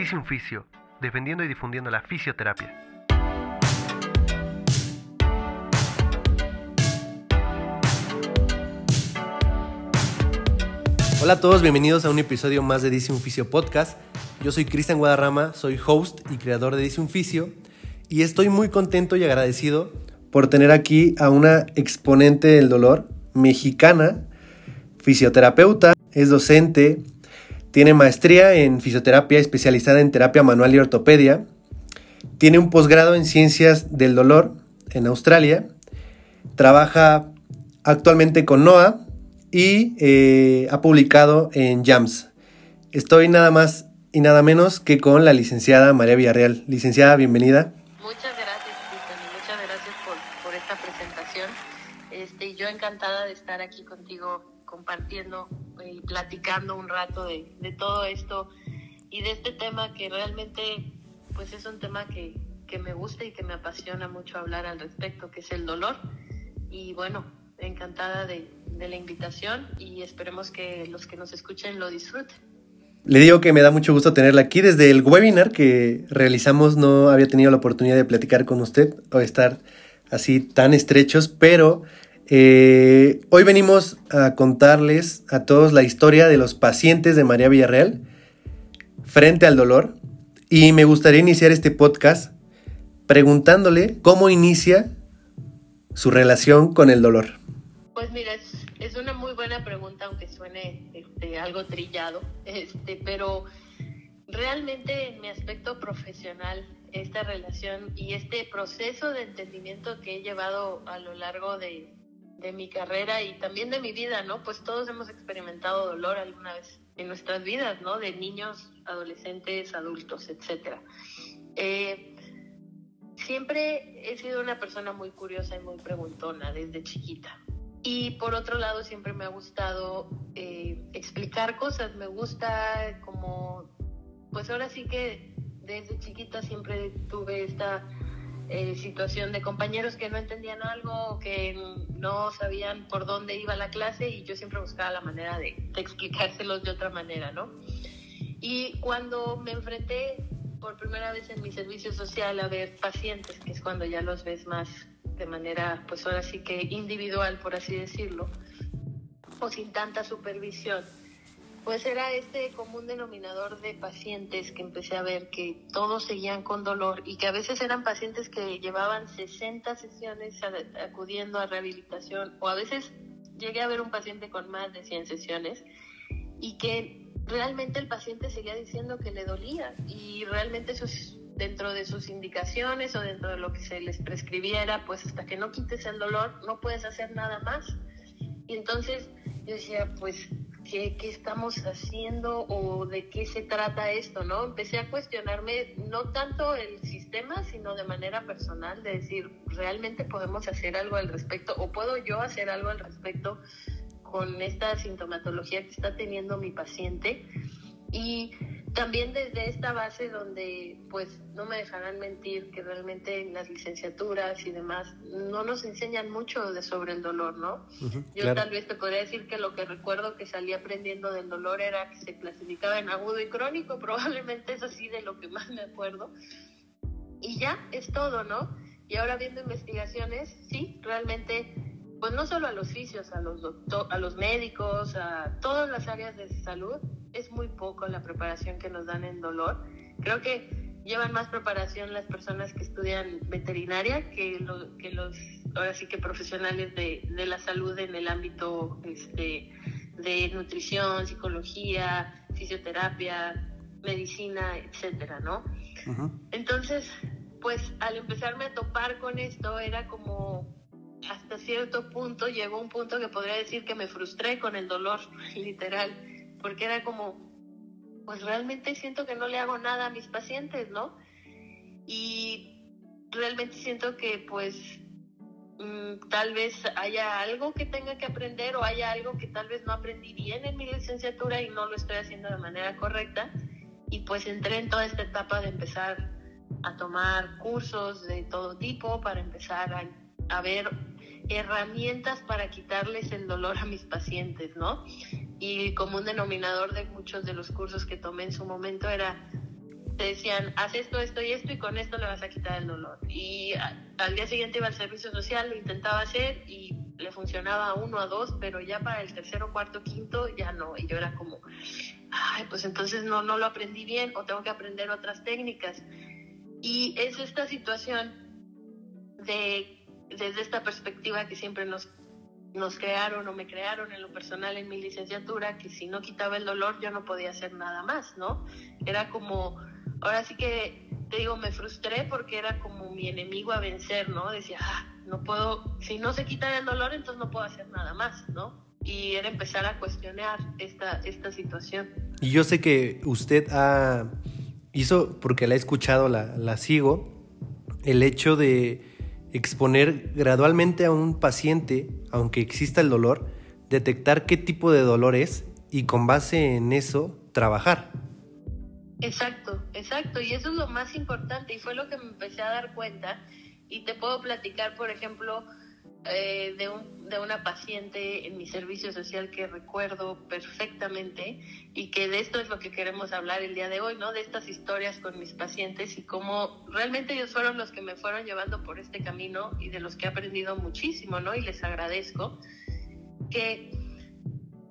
Dice un fisio, defendiendo y difundiendo la fisioterapia. Hola a todos, bienvenidos a un episodio más de Dice un Fisio Podcast. Yo soy Cristian Guadarrama, soy host y creador de Dice un y estoy muy contento y agradecido por tener aquí a una exponente del dolor mexicana, fisioterapeuta, es docente, tiene maestría en fisioterapia especializada en terapia manual y ortopedia. Tiene un posgrado en ciencias del dolor en Australia. Trabaja actualmente con NOAA y eh, ha publicado en JAMS. Estoy nada más y nada menos que con la licenciada María Villarreal. Licenciada, bienvenida. Muchas gracias, Cristian, y muchas gracias por, por esta presentación. Este, yo encantada de estar aquí contigo compartiendo y platicando un rato de, de, todo esto y de este tema que realmente pues es un tema que, que me gusta y que me apasiona mucho hablar al respecto, que es el dolor. Y bueno, encantada de, de la invitación y esperemos que los que nos escuchen lo disfruten. Le digo que me da mucho gusto tenerla aquí. Desde el webinar que realizamos no había tenido la oportunidad de platicar con usted o estar así tan estrechos, pero eh, hoy venimos a contarles a todos la historia de los pacientes de María Villarreal frente al dolor y me gustaría iniciar este podcast preguntándole cómo inicia su relación con el dolor. Pues mira, es, una muy buena pregunta, aunque suene este, algo trillado, este, pero realmente en mi aspecto profesional, esta relación y este proceso de entendimiento que he llevado a lo largo de, de mi carrera y también de mi vida, ¿no? Pues todos hemos experimentado dolor alguna vez en nuestras vidas, ¿no? De niños, adolescentes, adultos, etcétera. Eh, siempre he sido una persona muy curiosa y muy preguntona desde chiquita. Y por otro lado, siempre me ha gustado eh, explicar cosas. Me gusta como, pues ahora sí que desde chiquita siempre tuve esta eh, situación de compañeros que no entendían algo, que no sabían por dónde iba la clase y yo siempre buscaba la manera de, de explicárselos de otra manera, ¿no? Y cuando me enfrenté por primera vez en mi servicio social a ver pacientes, que es cuando ya los ves más de manera, pues ahora sí que individual, por así decirlo, o sin tanta supervisión, pues era este común denominador de pacientes que empecé a ver que todos seguían con dolor y que a veces eran pacientes que llevaban 60 sesiones acudiendo a rehabilitación o a veces llegué a ver un paciente con más de 100 sesiones y que realmente el paciente seguía diciendo que le dolía y realmente es dentro de sus indicaciones o dentro de lo que se les prescribiera, pues hasta que no quites el dolor no puedes hacer nada más. Y entonces yo decía, pues, ¿qué, ¿qué, estamos haciendo o de qué se trata esto? ¿no? Empecé a cuestionarme no tanto el sistema, sino de manera personal, de decir, ¿realmente podemos hacer algo al respecto o puedo yo hacer algo al respecto con esta sintomatología que está teniendo mi paciente? Y también desde esta base donde, pues, no me dejarán mentir que realmente en las licenciaturas y demás no nos enseñan mucho de sobre el dolor, ¿no? Uh -huh, Yo claro. tal vez te podría decir que lo que recuerdo que salí aprendiendo del dolor era que se clasificaba en agudo y crónico, probablemente es así de lo que más me acuerdo. Y ya, es todo, ¿no? Y ahora viendo investigaciones, sí, realmente pues no solo a los fisios, a los doctor, a los médicos, a todas las áreas de salud, es muy poco la preparación que nos dan en dolor. Creo que llevan más preparación las personas que estudian veterinaria que, lo, que los, ahora sí que profesionales de, de la salud en el ámbito este, de nutrición, psicología, fisioterapia, medicina, etcétera, ¿no? Uh -huh. Entonces, pues al empezarme a topar con esto era como hasta cierto punto llegó un punto que podría decir que me frustré con el dolor, literal, porque era como, pues realmente siento que no le hago nada a mis pacientes, ¿no? Y realmente siento que pues mmm, tal vez haya algo que tenga que aprender o haya algo que tal vez no aprendí bien en mi licenciatura y no lo estoy haciendo de manera correcta. Y pues entré en toda esta etapa de empezar a tomar cursos de todo tipo para empezar a ver herramientas para quitarles el dolor a mis pacientes, ¿no? Y como un denominador de muchos de los cursos que tomé en su momento era te decían, haz esto, esto y esto y con esto le vas a quitar el dolor. Y al día siguiente iba al servicio social, lo intentaba hacer y le funcionaba a uno, a dos, pero ya para el tercero, cuarto, quinto ya no. Y yo era como, ay, pues entonces no, no lo aprendí bien o tengo que aprender otras técnicas. Y es esta situación de, desde esta perspectiva que siempre nos, nos crearon o me crearon en lo personal en mi licenciatura, que si no quitaba el dolor yo no podía hacer nada más, ¿no? Era como ahora sí que te digo, me frustré porque era como mi enemigo a vencer, ¿no? Decía, ah, no puedo, si no se quita el dolor, entonces no puedo hacer nada más, ¿no? Y era empezar a cuestionar esta, esta situación. Y yo sé que usted ha, hizo, porque la he escuchado, la, la sigo, el hecho de exponer gradualmente a un paciente, aunque exista el dolor, detectar qué tipo de dolor es y con base en eso trabajar. Exacto, exacto. Y eso es lo más importante y fue lo que me empecé a dar cuenta. Y te puedo platicar, por ejemplo, eh, de, un, de una paciente en mi servicio social que recuerdo perfectamente y que de esto es lo que queremos hablar el día de hoy, ¿no? De estas historias con mis pacientes y cómo realmente ellos fueron los que me fueron llevando por este camino y de los que he aprendido muchísimo, ¿no? Y les agradezco que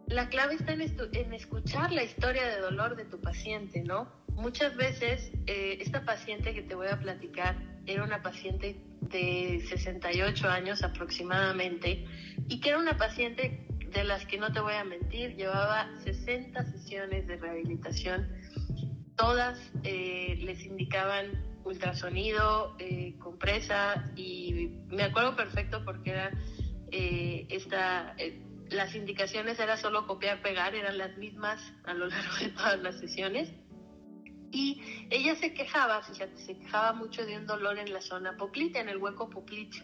la clave está en, en escuchar la historia de dolor de tu paciente, ¿no? muchas veces eh, esta paciente que te voy a platicar era una paciente de 68 años aproximadamente y que era una paciente de las que no te voy a mentir, llevaba 60 sesiones de rehabilitación, todas eh, les indicaban ultrasonido, eh, compresa y me acuerdo perfecto porque era esta las indicaciones era solo copiar pegar eran las mismas a lo largo de todas las sesiones y ella se quejaba, fíjate, se quejaba mucho de un dolor en la zona poplita, en el hueco popliteo.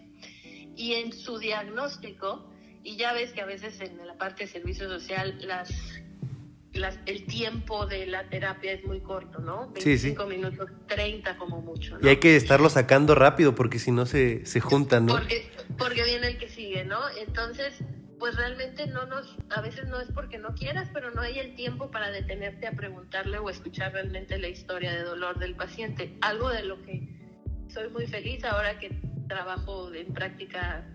Y en su diagnóstico, y ya ves que a veces en la parte de servicio social las, las el tiempo de la terapia es muy corto, ¿no? 25 minutos, 30 como mucho. Y hay que estarlo sacando rápido porque si no se, se juntan, ¿no? Porque, porque viene el que sigue, ¿no? Entonces pues realmente no nos, a veces no es porque no quieras, pero no hay el tiempo para detenerte a preguntarle o escuchar realmente la historia de dolor del paciente. Algo de lo que soy muy feliz ahora que trabajo en práctica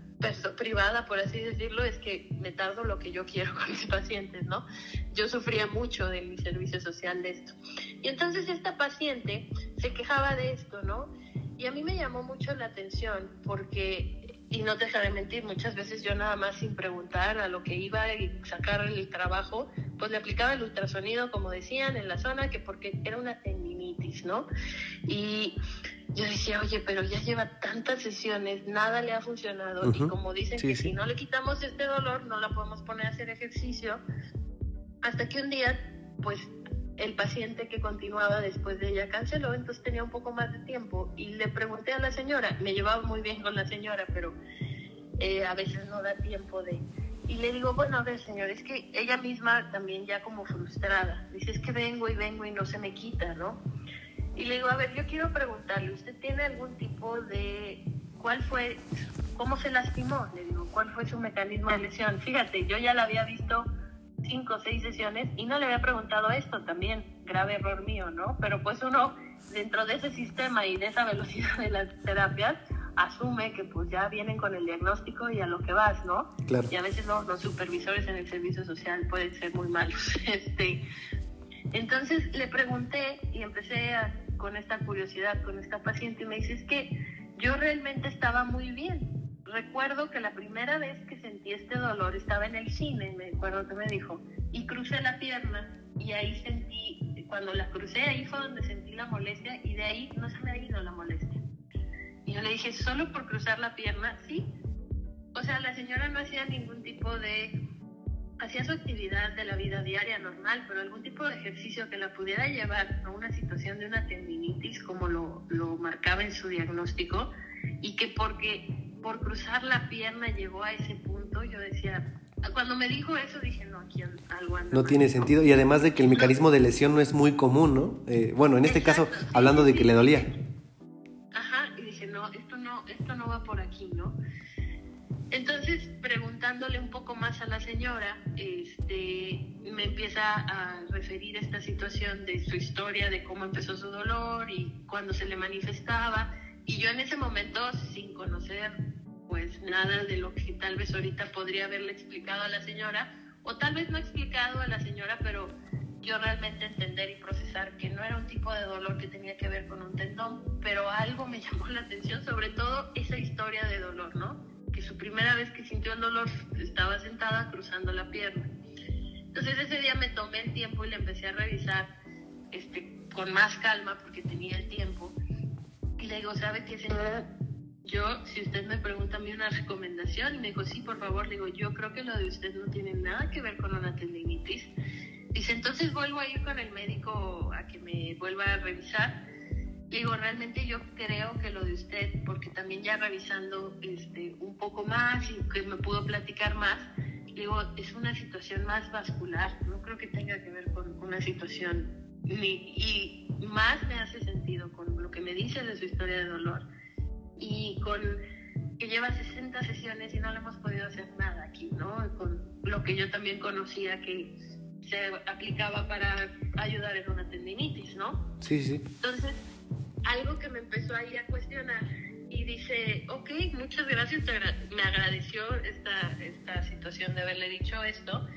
privada, por así decirlo, es que me tardo lo que yo quiero con mis pacientes, ¿no? Yo sufría mucho de mi servicio social de esto. Y entonces esta paciente se quejaba de esto, ¿no? Y a mí me llamó mucho la atención porque y no te dejaré mentir, muchas veces yo nada más sin preguntar a lo que iba y sacar el trabajo, pues le aplicaba el ultrasonido, como decían, en la zona, que porque era una tendinitis, ¿no? Y yo decía, oye, pero ya lleva tantas sesiones, nada le ha funcionado, y como dicen que si no le quitamos este dolor, no la podemos poner a hacer ejercicio, hasta que un día, pues el paciente que continuaba después de ella canceló, entonces tenía un poco más de tiempo y le pregunté a la señora, me llevaba muy bien con la señora, pero eh, a veces no da tiempo de... Y le digo, bueno, a ver, señor, es que ella misma también ya como frustrada, dice, es que vengo y vengo y no se me quita, ¿no? Y le digo, a ver, yo quiero preguntarle, ¿usted tiene algún tipo de... ¿Cuál fue, cómo se lastimó? Le digo, ¿cuál fue su mecanismo de lesión? Fíjate, yo ya la había visto cinco o seis sesiones y no le había preguntado esto también, grave error mío, ¿no? Pero pues uno, dentro de ese sistema y de esa velocidad de las terapias, asume que pues ya vienen con el diagnóstico y a lo que vas, ¿no? Claro. Y a veces los supervisores en el servicio social pueden ser muy malos. Este, entonces le pregunté y empecé con esta curiosidad con esta paciente y me dice, es que yo realmente estaba muy bien, recuerdo que la primera vez que sentí este dolor estaba en el cine, me acuerdo que me dijo, y crucé la pierna y ahí sentí, cuando la crucé ahí fue donde sentí la molestia y de ahí no se me ha ido la molestia. Y yo le dije, ¿solo por cruzar la pierna? Sí. O sea, la señora no hacía ningún tipo de... Hacía su actividad de la vida diaria normal, pero algún tipo de ejercicio que la pudiera llevar a una situación de una tendinitis, como lo, lo marcaba en su diagnóstico, y que porque por cruzar la pierna llegó a ese punto, yo decía, cuando me dijo eso dije, no, aquí algo anda No tiene sentido y además de que el mecanismo de lesión no es muy común, ¿no? Eh, bueno, en este caso, hablando de que le dolía. Ajá, y dije, no, esto no, esto no va por aquí, ¿no? Entonces, preguntándole un poco más a la señora, este, me empieza a referir esta situación de su historia, de cómo empezó su dolor y cuándo se le manifestaba. Y yo en ese momento, sin conocer pues nada de lo que tal vez ahorita podría haberle explicado a la señora, o tal vez no explicado a la señora, pero yo realmente entender y procesar que no era un tipo de dolor que tenía que ver con un tendón, pero algo me llamó la atención, sobre todo esa historia de dolor, ¿no? Que su primera vez que sintió el dolor estaba sentada cruzando la pierna. Entonces ese día me tomé el tiempo y le empecé a revisar este, con más calma porque tenía el tiempo. Y le digo, ¿sabe qué, señora? Yo, si usted me pregunta a mí una recomendación, y me dijo, sí, por favor, le digo, yo creo que lo de usted no tiene nada que ver con una tendinitis Dice, entonces vuelvo a ir con el médico a que me vuelva a revisar. Digo, realmente yo creo que lo de usted, porque también ya revisando este, un poco más y que me pudo platicar más, digo, es una situación más vascular, no creo que tenga que ver con una situación, ni, y más me hace sentido con lo que me dice de su historia de dolor y con que lleva 60 sesiones y no le hemos podido hacer nada aquí, ¿no? Con lo que yo también conocía que se aplicaba para ayudar en una tendinitis, ¿no? Sí, sí. Entonces, algo que me empezó ahí a cuestionar y dice, ok, muchas gracias, me agradeció esta, esta situación de haberle dicho esto.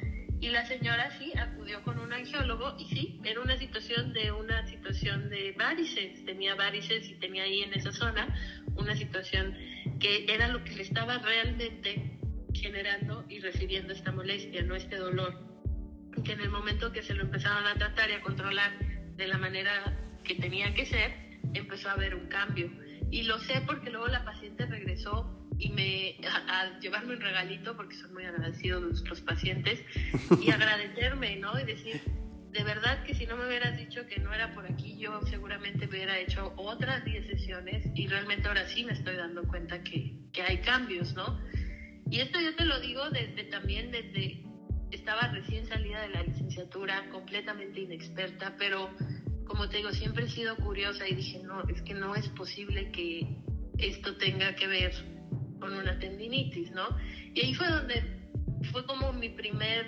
Y la señora sí acudió con un angiólogo y sí, era una situación de una situación de varices, tenía varices y tenía ahí en esa zona una situación que era lo que le estaba realmente generando y recibiendo esta molestia, no este dolor que en el momento que se lo empezaron a tratar y a controlar de la manera que tenía que ser, empezó a haber un cambio. Y lo sé porque luego la paciente regresó y me a, llevarme un regalito porque son muy agradecidos los pacientes y agradecerme, ¿no? Y decir, de verdad que si no me hubieras dicho que no era por aquí, yo seguramente hubiera hecho otras 10 sesiones y realmente ahora sí me estoy dando cuenta que, que hay cambios, ¿no? Y esto yo te lo digo desde también desde estaba recién salida de la licenciatura, completamente inexperta, pero como te digo, siempre he sido curiosa y dije, no, es que no es posible que esto tenga que ver con una tendinitis, ¿no? Y ahí fue donde, fue como mi primer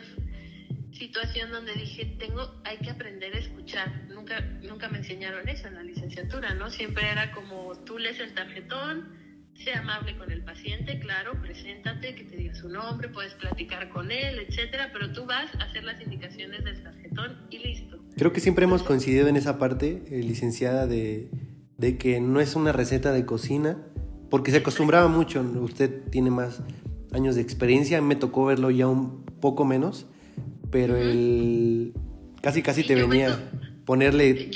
situación donde dije, tengo, hay que aprender a escuchar. Nunca, nunca me enseñaron eso en la licenciatura, ¿no? Siempre era como, tú lees el tarjetón, sea amable con el paciente, claro, preséntate, que te diga su nombre, puedes platicar con él, etcétera, pero tú vas a hacer las indicaciones del tarjetón y listo. Creo que siempre hemos coincidido en esa parte, eh, licenciada, de, de, que no es una receta de cocina, porque se acostumbraba mucho, usted tiene más años de experiencia, me tocó verlo ya un poco menos, pero el casi casi te venía ponerle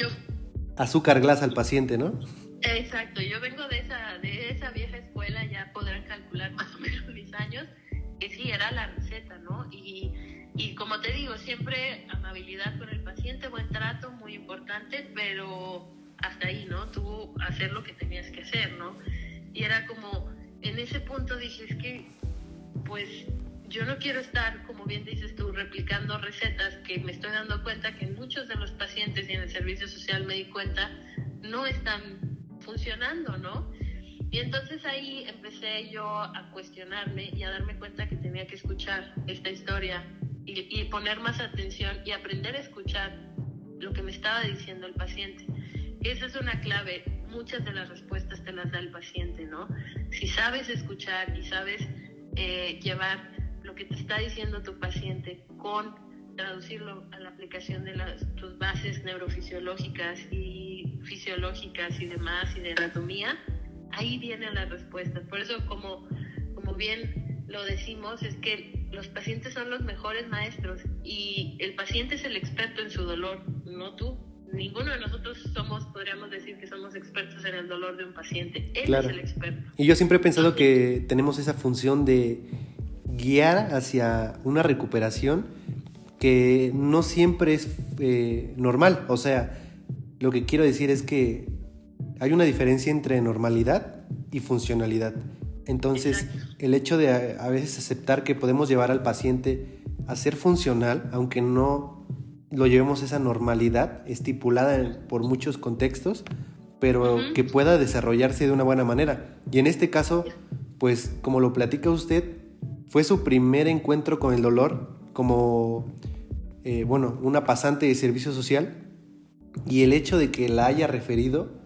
azúcar glas al paciente, ¿no? Exacto, yo vengo de esa, de esa vieja escuela, ya podrán calcular más o menos mis años, que sí, era la receta, ¿no? Y, y como te digo, siempre amabilidad con el paciente, buen trato, muy importante, pero hasta ahí, ¿no? Tú hacer lo que tenías que hacer, ¿no? Y era como, en ese punto dije, es que, pues, yo no quiero estar, como bien dices tú, replicando recetas que me estoy dando cuenta que muchos de los pacientes y en el servicio social me di cuenta no están funcionando, ¿no? Y entonces ahí empecé yo a cuestionarme y a darme cuenta que tenía que escuchar esta historia y, poner más atención y aprender a escuchar lo que me estaba diciendo el paciente. Esa es una clave. Muchas de las respuestas te las da el paciente, ¿no? Si sabes escuchar y sabes eh, llevar lo que te está diciendo tu paciente con traducirlo a la aplicación de las, tus bases neurofisiológicas y fisiológicas y demás y de anatomía, ahí vienen las respuestas. Por eso, como, como bien lo decimos, es que los pacientes son los mejores maestros y el paciente es el experto en su dolor, no tú. Ninguno de nosotros somos, podríamos decir que somos expertos en el dolor de un paciente. Él es el experto. Y yo siempre he pensado que tenemos esa función de guiar hacia una recuperación que no siempre es eh, normal. O sea, lo que quiero decir es que hay una diferencia entre normalidad y funcionalidad. Entonces, el hecho de a, veces aceptar que podemos llevar al paciente a ser funcional, aunque no lo llevemos a esa normalidad estipulada por muchos contextos, pero que pueda desarrollarse de una buena manera. Y en este caso, pues como lo platica usted, fue su primer encuentro con el dolor como, eh, bueno, una pasante de servicio social y el hecho de que la haya referido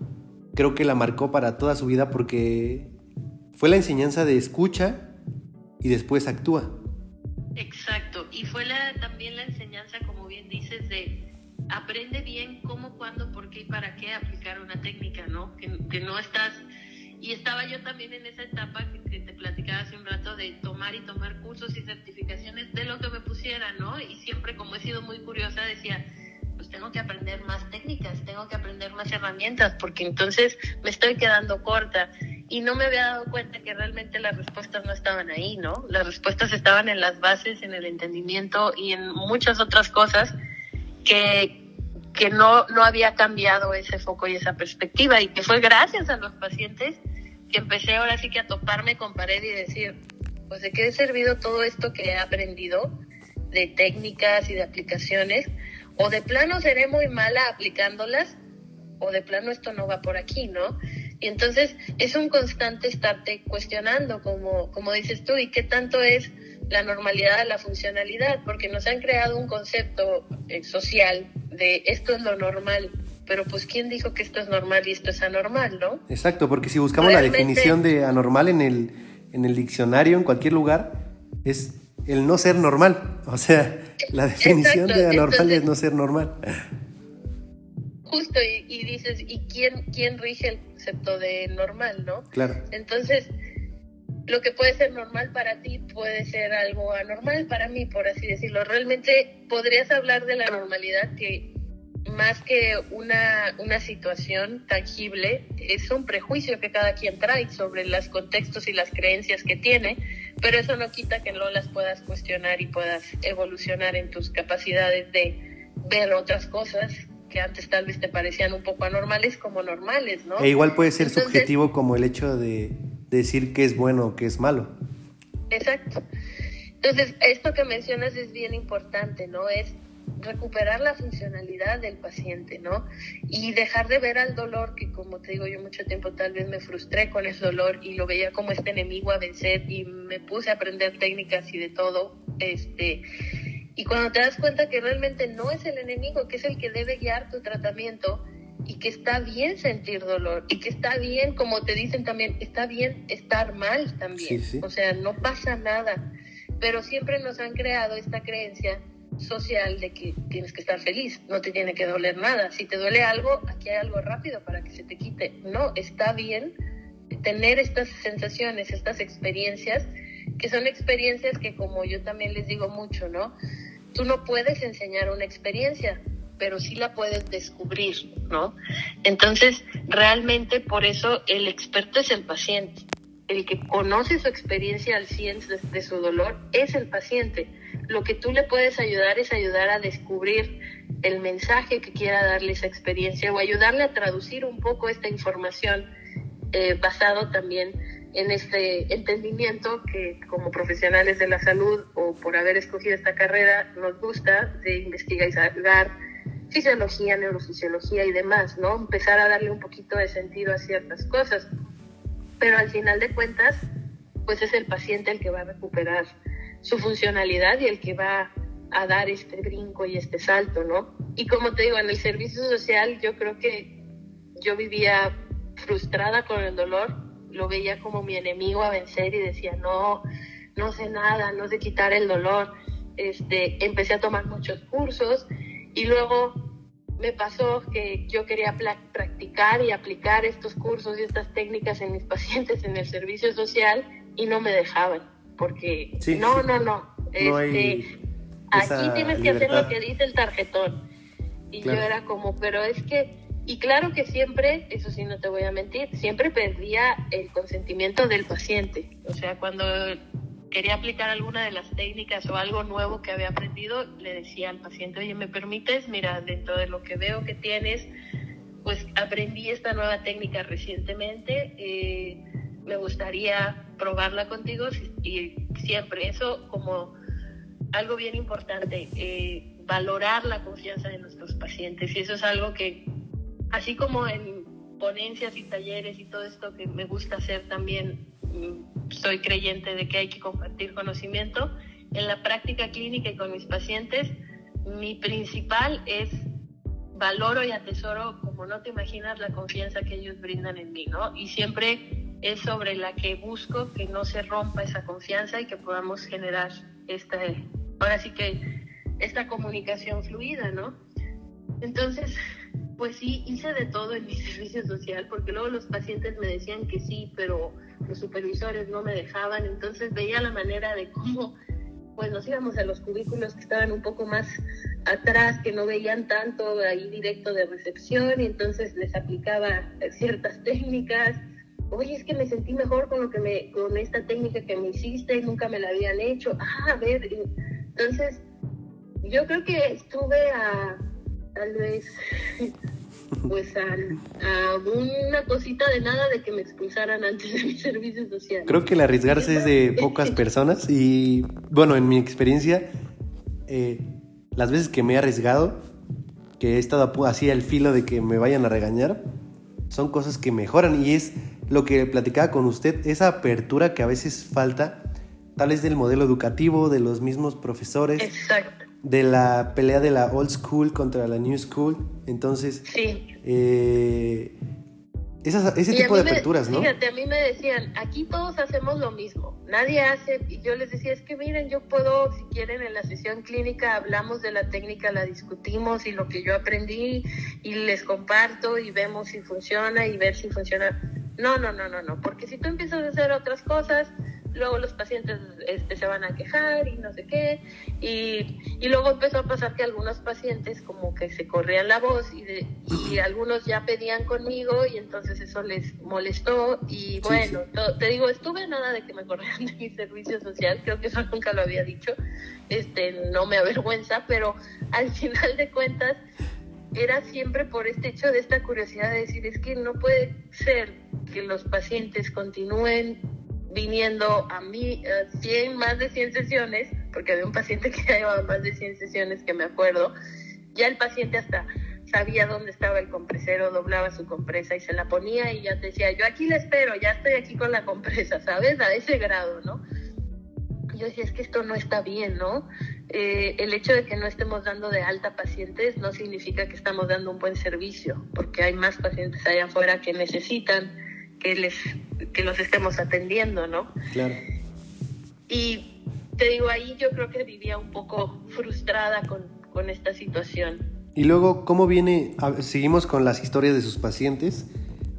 creo que la marcó para toda su vida porque fue la enseñanza de escucha y después actúa. Exacto, y fue la, también de aprende bien cómo, cuándo, por qué y para qué aplicar una técnica, ¿no? Que, que no estás... Y estaba yo también en esa etapa que, que, te platicaba hace un rato de tomar y tomar cursos y certificaciones de lo que me pusiera, ¿no? Y siempre como he sido muy curiosa decía, pues tengo que aprender más técnicas, tengo que aprender más herramientas, porque entonces me estoy quedando corta y no me había dado cuenta que realmente las respuestas no estaban ahí, ¿no? Las respuestas estaban en las bases, en el entendimiento y en muchas otras cosas que, que no, no había cambiado ese foco y esa perspectiva y que fue gracias a los pacientes que empecé ahora sí que a toparme con pared y decir, pues de qué he servido todo esto que he aprendido de técnicas y de aplicaciones, o de plano seré muy mala aplicándolas, o de plano esto no va por aquí, ¿no? Y entonces es un constante estarte cuestionando, como, como dices tú, y qué tanto es la normalidad, la funcionalidad, porque nos han creado un concepto eh, social de esto es lo normal, pero pues quién dijo que esto es normal y esto es anormal, ¿no? Exacto, porque si buscamos Realmente, la definición de anormal en el, en el diccionario, en cualquier lugar, es el no ser normal. O sea, la definición Exacto. de anormal Entonces, es no ser normal. Justo, y, y, dices, ¿y quién, quién rige el concepto de normal, no? Claro. Entonces, lo que puede ser normal para ti puede ser algo anormal para mí, por así decirlo. Realmente podrías hablar de la normalidad que más que una, una situación tangible, es un prejuicio que cada quien trae sobre los contextos y las creencias que tiene, pero eso no quita que no las puedas cuestionar y puedas evolucionar en tus capacidades de ver otras cosas que antes tal vez te parecían un poco anormales como normales, ¿no? E igual puede ser Entonces, subjetivo como el hecho de decir que es bueno o que es malo. Exacto. Entonces, esto que mencionas es bien importante, ¿no? Es recuperar la funcionalidad del paciente, ¿no? Y dejar de ver al dolor, que como te digo, yo mucho tiempo tal vez me frustré con el dolor y lo veía como este enemigo a vencer y me puse a aprender técnicas y de todo, este, y cuando te das cuenta que realmente no es el enemigo, que es el que debe guiar tu tratamiento y que está bien sentir dolor y que está bien, como te dicen también, está bien estar mal también, sí, sí. o sea, no pasa nada, pero siempre nos han creado esta creencia social de que tienes que estar feliz, no te tiene que doler nada. Si te duele algo, aquí hay algo rápido para que se te quite. No, está bien tener estas sensaciones, estas experiencias, que son experiencias que como yo también les digo mucho, ¿no? Tú no puedes enseñar una experiencia, pero sí la puedes descubrir, ¿no? Entonces, realmente por eso el experto es el paciente. El que conoce su experiencia al 100 de, su dolor es el paciente lo que tú le puedes ayudar es ayudar a descubrir el mensaje que quiera darle esa experiencia o ayudarle a traducir un poco esta información eh, basado también en este entendimiento que como profesionales de la salud o por haber escogido esta carrera nos gusta de investigar fisiología, neurofisiología y demás, ¿no? Empezar a darle un poquito de sentido a ciertas cosas. Pero al final de cuentas, pues es el paciente el que va a recuperar su funcionalidad y el que va a dar este brinco y este salto, ¿no? Y como te digo, en el servicio social yo creo que yo vivía frustrada con el dolor, lo veía como mi enemigo a vencer y decía, no, no sé nada, no sé quitar el dolor. Este, empecé a tomar muchos cursos y luego me pasó que yo quería practicar y aplicar estos cursos y estas técnicas en mis pacientes en el servicio social y no me dejaban porque sí, no, no, no, no este, aquí tienes que hacer lo que dice el tarjetón. Y claro. yo era como, pero es que, y claro que siempre, eso sí no te voy a mentir, siempre perdía el consentimiento del paciente. O sea, cuando quería aplicar alguna de las técnicas o algo nuevo que había aprendido, le decía al paciente, oye, ¿me permites? Mira, dentro de lo que veo que tienes, pues aprendí esta nueva técnica recientemente. Eh, me gustaría probarla contigo y siempre eso como algo bien importante, eh, valorar la confianza de nuestros pacientes y eso es algo que así como en ponencias y talleres y todo esto que me gusta hacer también, mm, soy creyente de que hay que compartir conocimiento. En la práctica clínica y con mis pacientes, mi principal es valoro y atesoro, como no te imaginas, la confianza que ellos brindan en mí, ¿no? Y siempre es sobre la que busco que no se rompa esa confianza y que podamos generar esta, ahora sí que esta comunicación fluida, ¿no? Entonces, pues sí, hice de todo en mi servicio social, porque luego los pacientes me decían que sí, pero los supervisores no me dejaban, entonces veía la manera de cómo pues nos íbamos a los cubículos que estaban un poco más atrás, que no veían tanto ahí directo de recepción, y entonces les aplicaba ciertas técnicas. Oye, es que me sentí mejor con lo que me, con esta técnica que me hiciste, nunca me la habían hecho. Ah, a ver, entonces yo creo que estuve a tal vez pues a, una cosita de nada de que me expulsaran antes de mi servicio social. Creo que el arriesgarse es de pocas personas y bueno, en mi experiencia, eh, las veces que me he arriesgado, que he estado así al filo de que me vayan a regañar, son cosas que mejoran y es lo que platicaba con usted, esa apertura que a veces falta, tal vez del modelo educativo, de los mismos profesores. Exacto de la pelea de la old school contra la new school. Entonces, sí. Eh, ese tipo de aperturas, ¿no? Fíjate, a mí me decían, aquí todos hacemos lo mismo, nadie hace, y yo les decía, es que miren, yo puedo, si quieren, en la sesión clínica hablamos de la técnica, la discutimos y lo que yo aprendí y les comparto y vemos si funciona y ver si funciona. No, no, no, no, no, porque si tú empiezas a hacer otras cosas, luego los pacientes este, se van a quejar y no sé qué. Y, y, luego empezó a pasar que algunos pacientes como que se corrían la voz y, de, y algunos ya pedían conmigo y entonces eso les molestó. Y bueno, te digo, estuve nada de que me corrieran de mi servicio social, creo que eso nunca lo había dicho, este, no me avergüenza, pero al final de cuentas era siempre por este hecho de esta curiosidad de decir, es que no puede ser que los pacientes continúen viniendo a mí 100, eh, más de 100 sesiones, porque había un paciente que ya llevaba más de 100 sesiones que me acuerdo, ya el paciente hasta sabía dónde estaba el compresero, doblaba su compresa y se la ponía y ya decía, yo aquí la espero, ya estoy aquí con la compresa, ¿sabes? A ese grado, ¿no? Yo decía, es que esto no está bien, ¿no? Eh, el hecho de que no estemos dando de alta pacientes no significa que estamos dando un buen servicio, porque hay más pacientes allá afuera que necesitan que, les, que los estemos atendiendo, ¿no? Claro. Y te digo, ahí yo creo que vivía un poco frustrada con, con esta situación. Y luego, ¿cómo viene? seguimos con las historias de sus pacientes,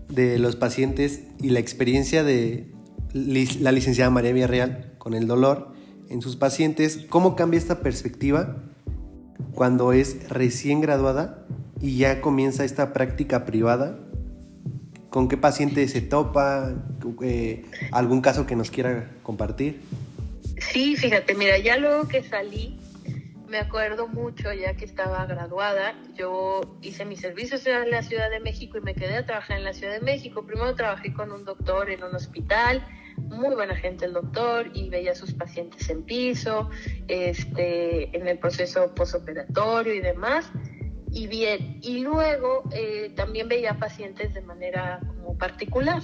de los pacientes y la experiencia de la licenciada María Villarreal con el dolor en sus pacientes. ¿Cómo cambia esta perspectiva cuando es recién graduada y ya comienza esta práctica privada ¿Con qué paciente se topa? Eh, ¿Algún caso que nos quiera compartir? Sí, fíjate, mira, ya luego que salí, me acuerdo mucho, ya que estaba graduada, yo hice mi servicio en la Ciudad de México y me quedé a trabajar en la Ciudad de México. Primero trabajé con un doctor en un hospital, muy buena gente el doctor, y veía a sus pacientes en piso, este, en el proceso posoperatorio y demás y bien. Y luego eh, también veía pacientes de manera como particular.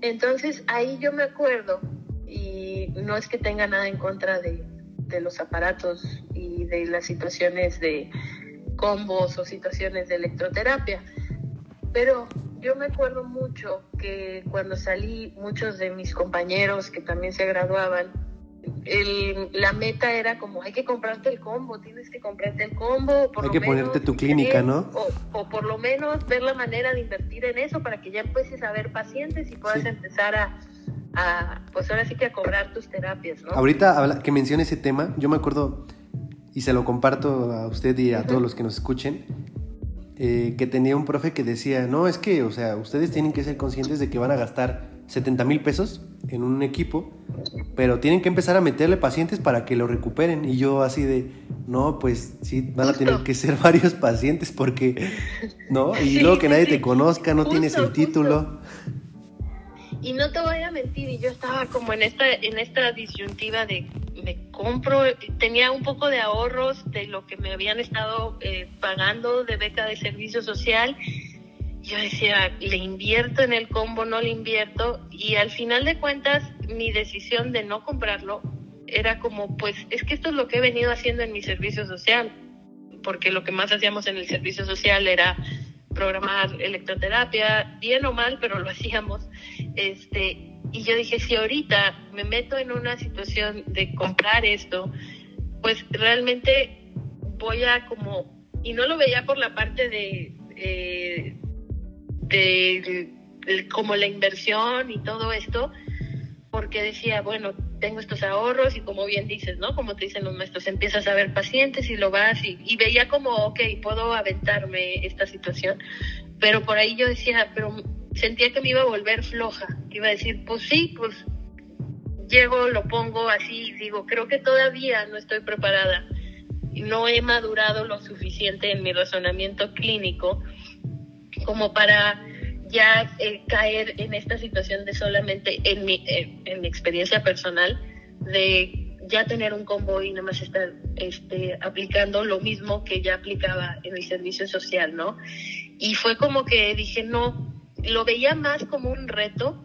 Entonces ahí yo me acuerdo, y no es que tenga nada en contra de, de los aparatos y de las situaciones de combos o situaciones de electroterapia, pero yo me acuerdo mucho que cuando salí, muchos de mis compañeros que también se graduaban, el, la meta era como hay que comprarte el combo, tienes que comprarte el combo. Por hay que ponerte tu clínica, ¿no? O, por lo menos ver la manera de invertir en eso para que ya empieces a ver pacientes y puedas empezar a, a, pues ahora sí que a cobrar tus terapias, ¿no? Ahorita que mencione ese tema, yo me acuerdo y se lo comparto a usted y a todos los que nos escuchen. Eh, que tenía un profe que decía, no, es que, o sea, ustedes tienen que ser conscientes de que van a gastar 70 mil pesos en un equipo, pero tienen que empezar a meterle pacientes para que lo recuperen. Y yo así de, no, pues sí, van a tener que ser varios pacientes porque, ¿no? Y luego que nadie te conozca, no tienes el título. Y no te voy a mentir, y yo estaba como en esta, en esta disyuntiva de me compro, tenía un poco de ahorros de lo que me habían estado eh, pagando de beca de servicio social yo decía, ¿le invierto en el combo, no le invierto? Y al final de cuentas, mi decisión de no comprarlo era como, pues es que esto es lo que he venido haciendo en mi servicio social, porque lo que más hacíamos en el servicio social era programar electroterapia, bien o mal, pero lo hacíamos. Este, y yo dije, si ahorita me meto en una situación de comprar esto, pues realmente voy a como, y no lo veía por la parte de, eh, de, como la inversión y todo esto, porque decía, bueno, tengo estos ahorros y como bien dices, ¿no? Como te dicen los maestros, empiezas a ver pacientes y lo vas y, y veía como, ok, puedo aventarme esta situación, pero por ahí yo decía, pero sentía que me iba a volver floja, iba a decir, pues sí, pues llego, lo pongo así, digo, creo que todavía no estoy preparada, no he madurado lo suficiente en mi razonamiento clínico como para ya eh, caer en esta situación de solamente, en mi, en mi experiencia personal, de ya tener un combo y nada más estar este, aplicando lo mismo que ya aplicaba en el servicio social, ¿no? Y fue como que dije, no, lo veía más como un reto,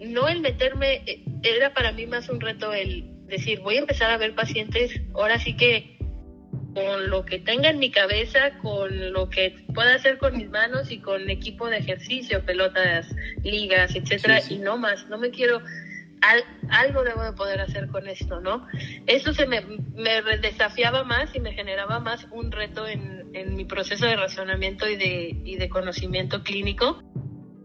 no el meterme, eh, era para mí más un reto el decir, voy a empezar a ver pacientes, ahora sí que con lo que tenga en mi cabeza, con lo que pueda hacer con mis manos y con equipo de ejercicio, pelotas, ligas, etcétera, y no más, no me quiero algo debo de poder hacer con esto, ¿no? Eso se me, me, desafiaba más y me generaba más un reto en, en mi proceso de razonamiento y de, y de conocimiento clínico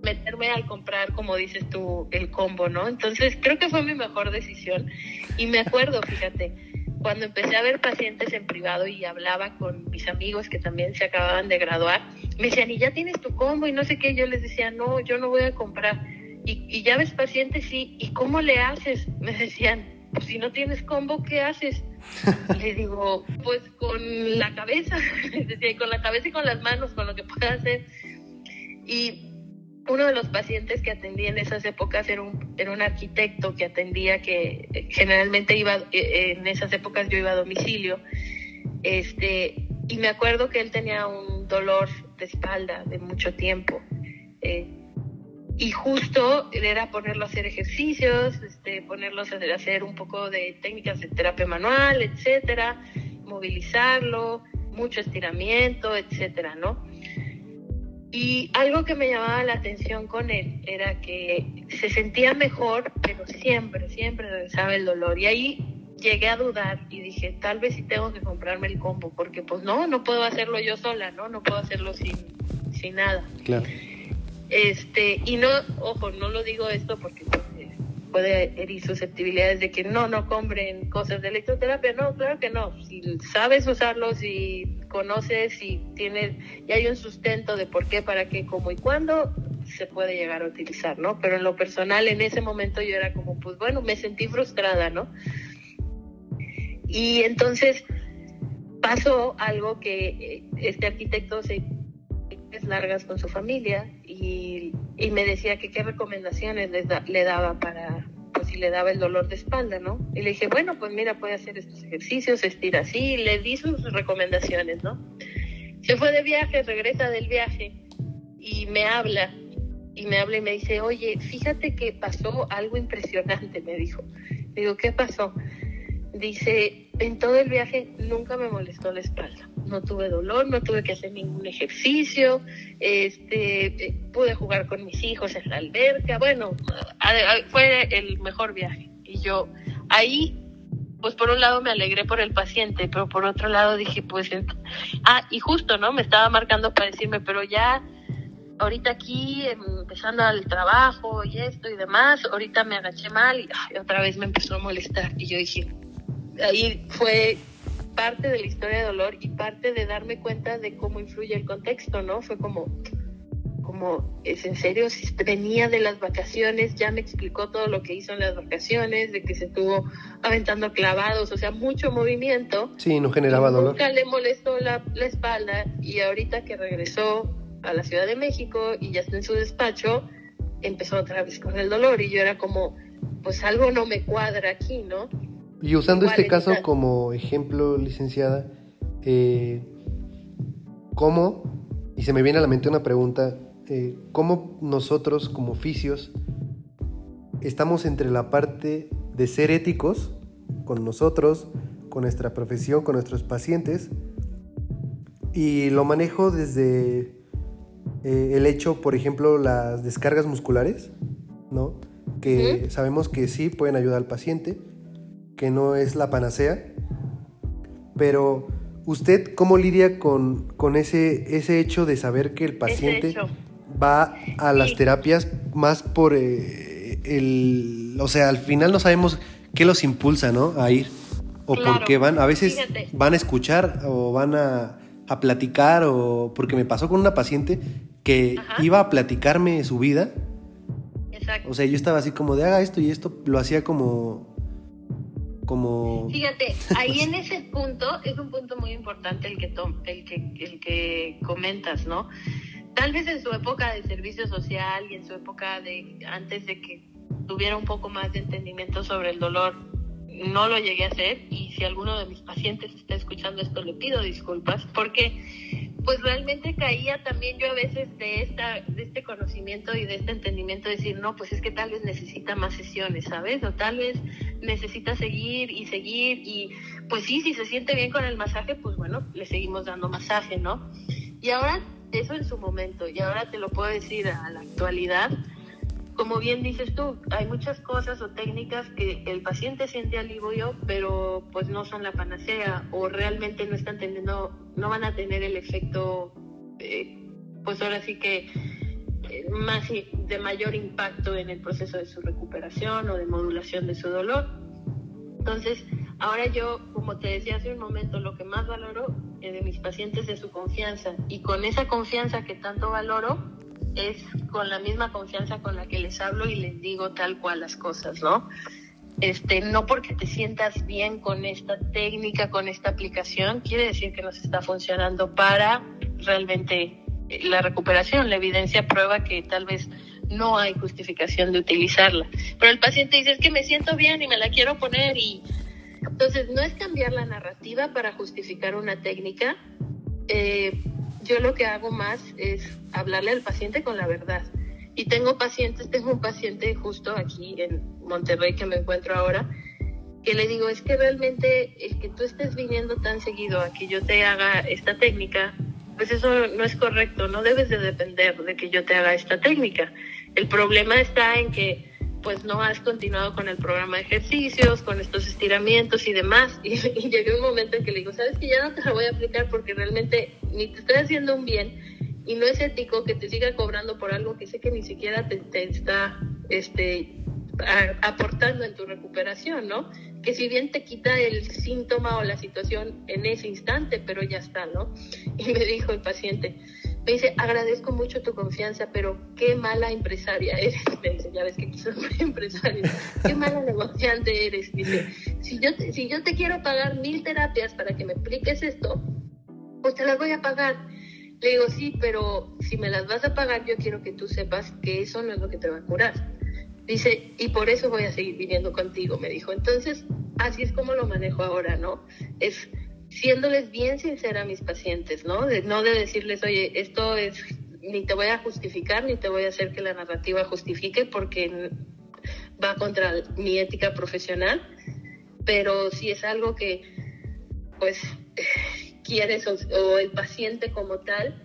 meterme al comprar, como dices tú, el combo, ¿no? Entonces creo que fue mi mejor decisión. Y me acuerdo, fíjate, cuando empecé a ver pacientes en privado y hablaba con mis amigos que también se acababan de graduar, me decían, ¿y ya tienes tu combo? Y no sé qué, yo les decía, no, yo no voy a comprar. Y, y ya ves pacientes, sí, ¿y cómo le haces? Me decían, pues si no tienes combo, ¿qué haces? Le digo, pues con la cabeza, decía, con la cabeza y con las manos, con lo que pueda hacer. Y uno de los pacientes que atendí en esas épocas era un, era un arquitecto que atendía, que eh, generalmente iba, eh, eh, en esas épocas yo iba a domicilio, este, y me acuerdo que él tenía un dolor de espalda de mucho tiempo. y justo era ponerlo a hacer ejercicios, este, ponerlo a hacer un poco de técnicas de terapia manual, etcétera, movilizarlo, mucho estiramiento, etcétera, ¿no? Y algo que me llamaba la atención con él era que se sentía mejor, pero siempre, siempre regresaba el dolor. Y ahí llegué a dudar y dije, tal vez sí tengo que comprarme el combo, porque pues no, no puedo hacerlo yo sola, ¿no? No puedo hacerlo sin, sin nada. Claro. Este, y no, ojo, no lo digo esto porque puede herir susceptibilidades de que no, no compren cosas de electroterapia. No, claro que no. Si sabes usarlo, si conoces, si tienes, y hay un sustento de por qué, para qué, cómo y cuándo, se puede llegar a utilizar, ¿no? Pero en lo personal, en ese momento yo era como, pues bueno, me sentí frustrada, ¿no? Y entonces pasó algo que eh, este arquitecto se largas con su familia y, y me decía que qué recomendaciones le daba para, pues si le daba el dolor de espalda, ¿no? Y le dije, bueno, pues mira, puede hacer estos ejercicios, estira así, le di sus recomendaciones, ¿no? Se fue de viaje, regresa del viaje y me habla, y me habla y me dice, oye, fíjate que pasó algo impresionante, me dijo. Digo, ¿qué pasó? Dice, en todo el viaje nunca me molestó la espalda. No tuve dolor, no tuve que hacer ningún ejercicio, este, eh, pude jugar con mis hijos en la alberca. Bueno, fue el mejor viaje. Y yo ahí, pues por un lado me alegré por el paciente, pero por otro lado dije, pues, ah, y justo, ¿no? Me estaba marcando para decirme, pero ya ahorita aquí empezando el trabajo y esto y demás, ahorita me agaché mal y otra vez me empezó a molestar. Y yo dije, ahí fue parte de la historia de dolor y parte de darme cuenta de cómo influye el contexto, ¿no? Fue como, como, ¿es en serio? Si venía de las vacaciones, ya me explicó todo lo que hizo en las vacaciones, de que se estuvo aventando clavados, o sea, mucho movimiento. Sí, no generaba dolor. Nunca le molestó la, la espalda y ahorita que regresó a la Ciudad de México y ya está en su despacho, empezó otra vez con el dolor y yo era como, pues algo no me cuadra aquí, ¿no? Y usando este caso como ejemplo, licenciada, eh, ¿cómo? Y se me viene a la mente una pregunta, eh, cómo nosotros como oficios estamos entre la parte de ser éticos con nosotros, con nuestra profesión, con nuestros pacientes, y lo manejo desde eh, el hecho, por ejemplo, las descargas musculares, ¿no? Que sabemos que sí pueden ayudar al paciente, que no es la panacea, pero ¿usted cómo lidia con, con ese, ese hecho de saber que el paciente va a las terapias más por eh, el... O sea, al final no sabemos qué los impulsa, ¿no? A ir. O por qué van. A veces van a escuchar o van a, a, platicar o... Porque me pasó con una paciente que iba a platicarme su vida. Exacto. O sea, yo estaba así como de haga esto y esto. Lo hacía como como... Fíjate, ahí en ese punto es un punto muy importante el que, el que, el que comentas, ¿no? Tal vez en su época de servicio social y en su época de antes de que tuviera un poco más de entendimiento sobre el dolor, no lo llegué a hacer y si alguno de mis pacientes está escuchando esto le pido disculpas porque pues realmente caía también yo a veces de, esta, de este conocimiento y de este entendimiento, decir, no, pues es que tal vez necesita más sesiones, ¿sabes? O tal vez necesita seguir y seguir y pues sí, si se siente bien con el masaje, pues bueno, le seguimos dando masaje, ¿no? Y ahora, eso en su momento, y ahora te lo puedo decir a la actualidad, como bien dices tú, hay muchas cosas o técnicas que el paciente siente alivio, pero pues no son la panacea o realmente no están teniendo, no van a tener el efecto, eh, pues ahora sí que eh, más de mayor impacto en el proceso de su recuperación o de modulación de su dolor. Entonces, ahora yo, como te decía hace un momento, lo que más valoro eh, de mis pacientes es su confianza y con esa confianza que tanto valoro, es con la misma confianza con la que les hablo y les digo tal cual las cosas, ¿no? Este, no porque te sientas bien con esta técnica, con esta aplicación, quiere decir que nos está funcionando para realmente eh, la recuperación. La evidencia prueba que tal vez no hay justificación de utilizarla. Pero el paciente dice, es que me siento bien y me la quiero poner y... Entonces, no es cambiar la narrativa para justificar una técnica, eh, yo lo que hago más es hablarle al paciente con la verdad. Y tengo pacientes, tengo un paciente justo aquí en Monterrey que me encuentro ahora, que le digo, es que realmente el que tú estés viniendo tan seguido a que yo te haga esta técnica, pues eso no es correcto, no debes de depender de que yo te haga esta técnica. El problema está en que pues no has continuado con el programa de ejercicios, con estos estiramientos y demás. Y, y llegué un momento en que le digo, sabes que ya no te la voy a aplicar porque realmente ni te estoy haciendo un bien y no es ético que te siga cobrando por algo que sé que ni siquiera te, está este, aportando en tu recuperación, ¿no? Que si bien te quita el síntoma o la situación en ese instante, pero ya está, ¿no? Y me dijo el paciente, me dice, agradezco mucho tu confianza, pero qué mala empresaria eres. Me dice, ya ves que soy muy empresario. Qué mala negociante eres. Dice, si yo, te, si yo te quiero pagar mil terapias para que me expliques esto, pues te las voy a pagar. Le digo, sí, pero si me las vas a pagar, yo quiero que tú sepas que eso no es lo que te va a curar. Dice, y por eso voy a seguir viniendo contigo, me dijo. Entonces, así es como lo manejo ahora, ¿no? Es siéndoles bien sincera a mis pacientes, ¿no? De, no de decirles, oye, esto es, ni te voy a justificar, ni te voy a hacer que la narrativa justifique porque va contra mi ética profesional, pero si es algo que, pues, quieres o el paciente como tal,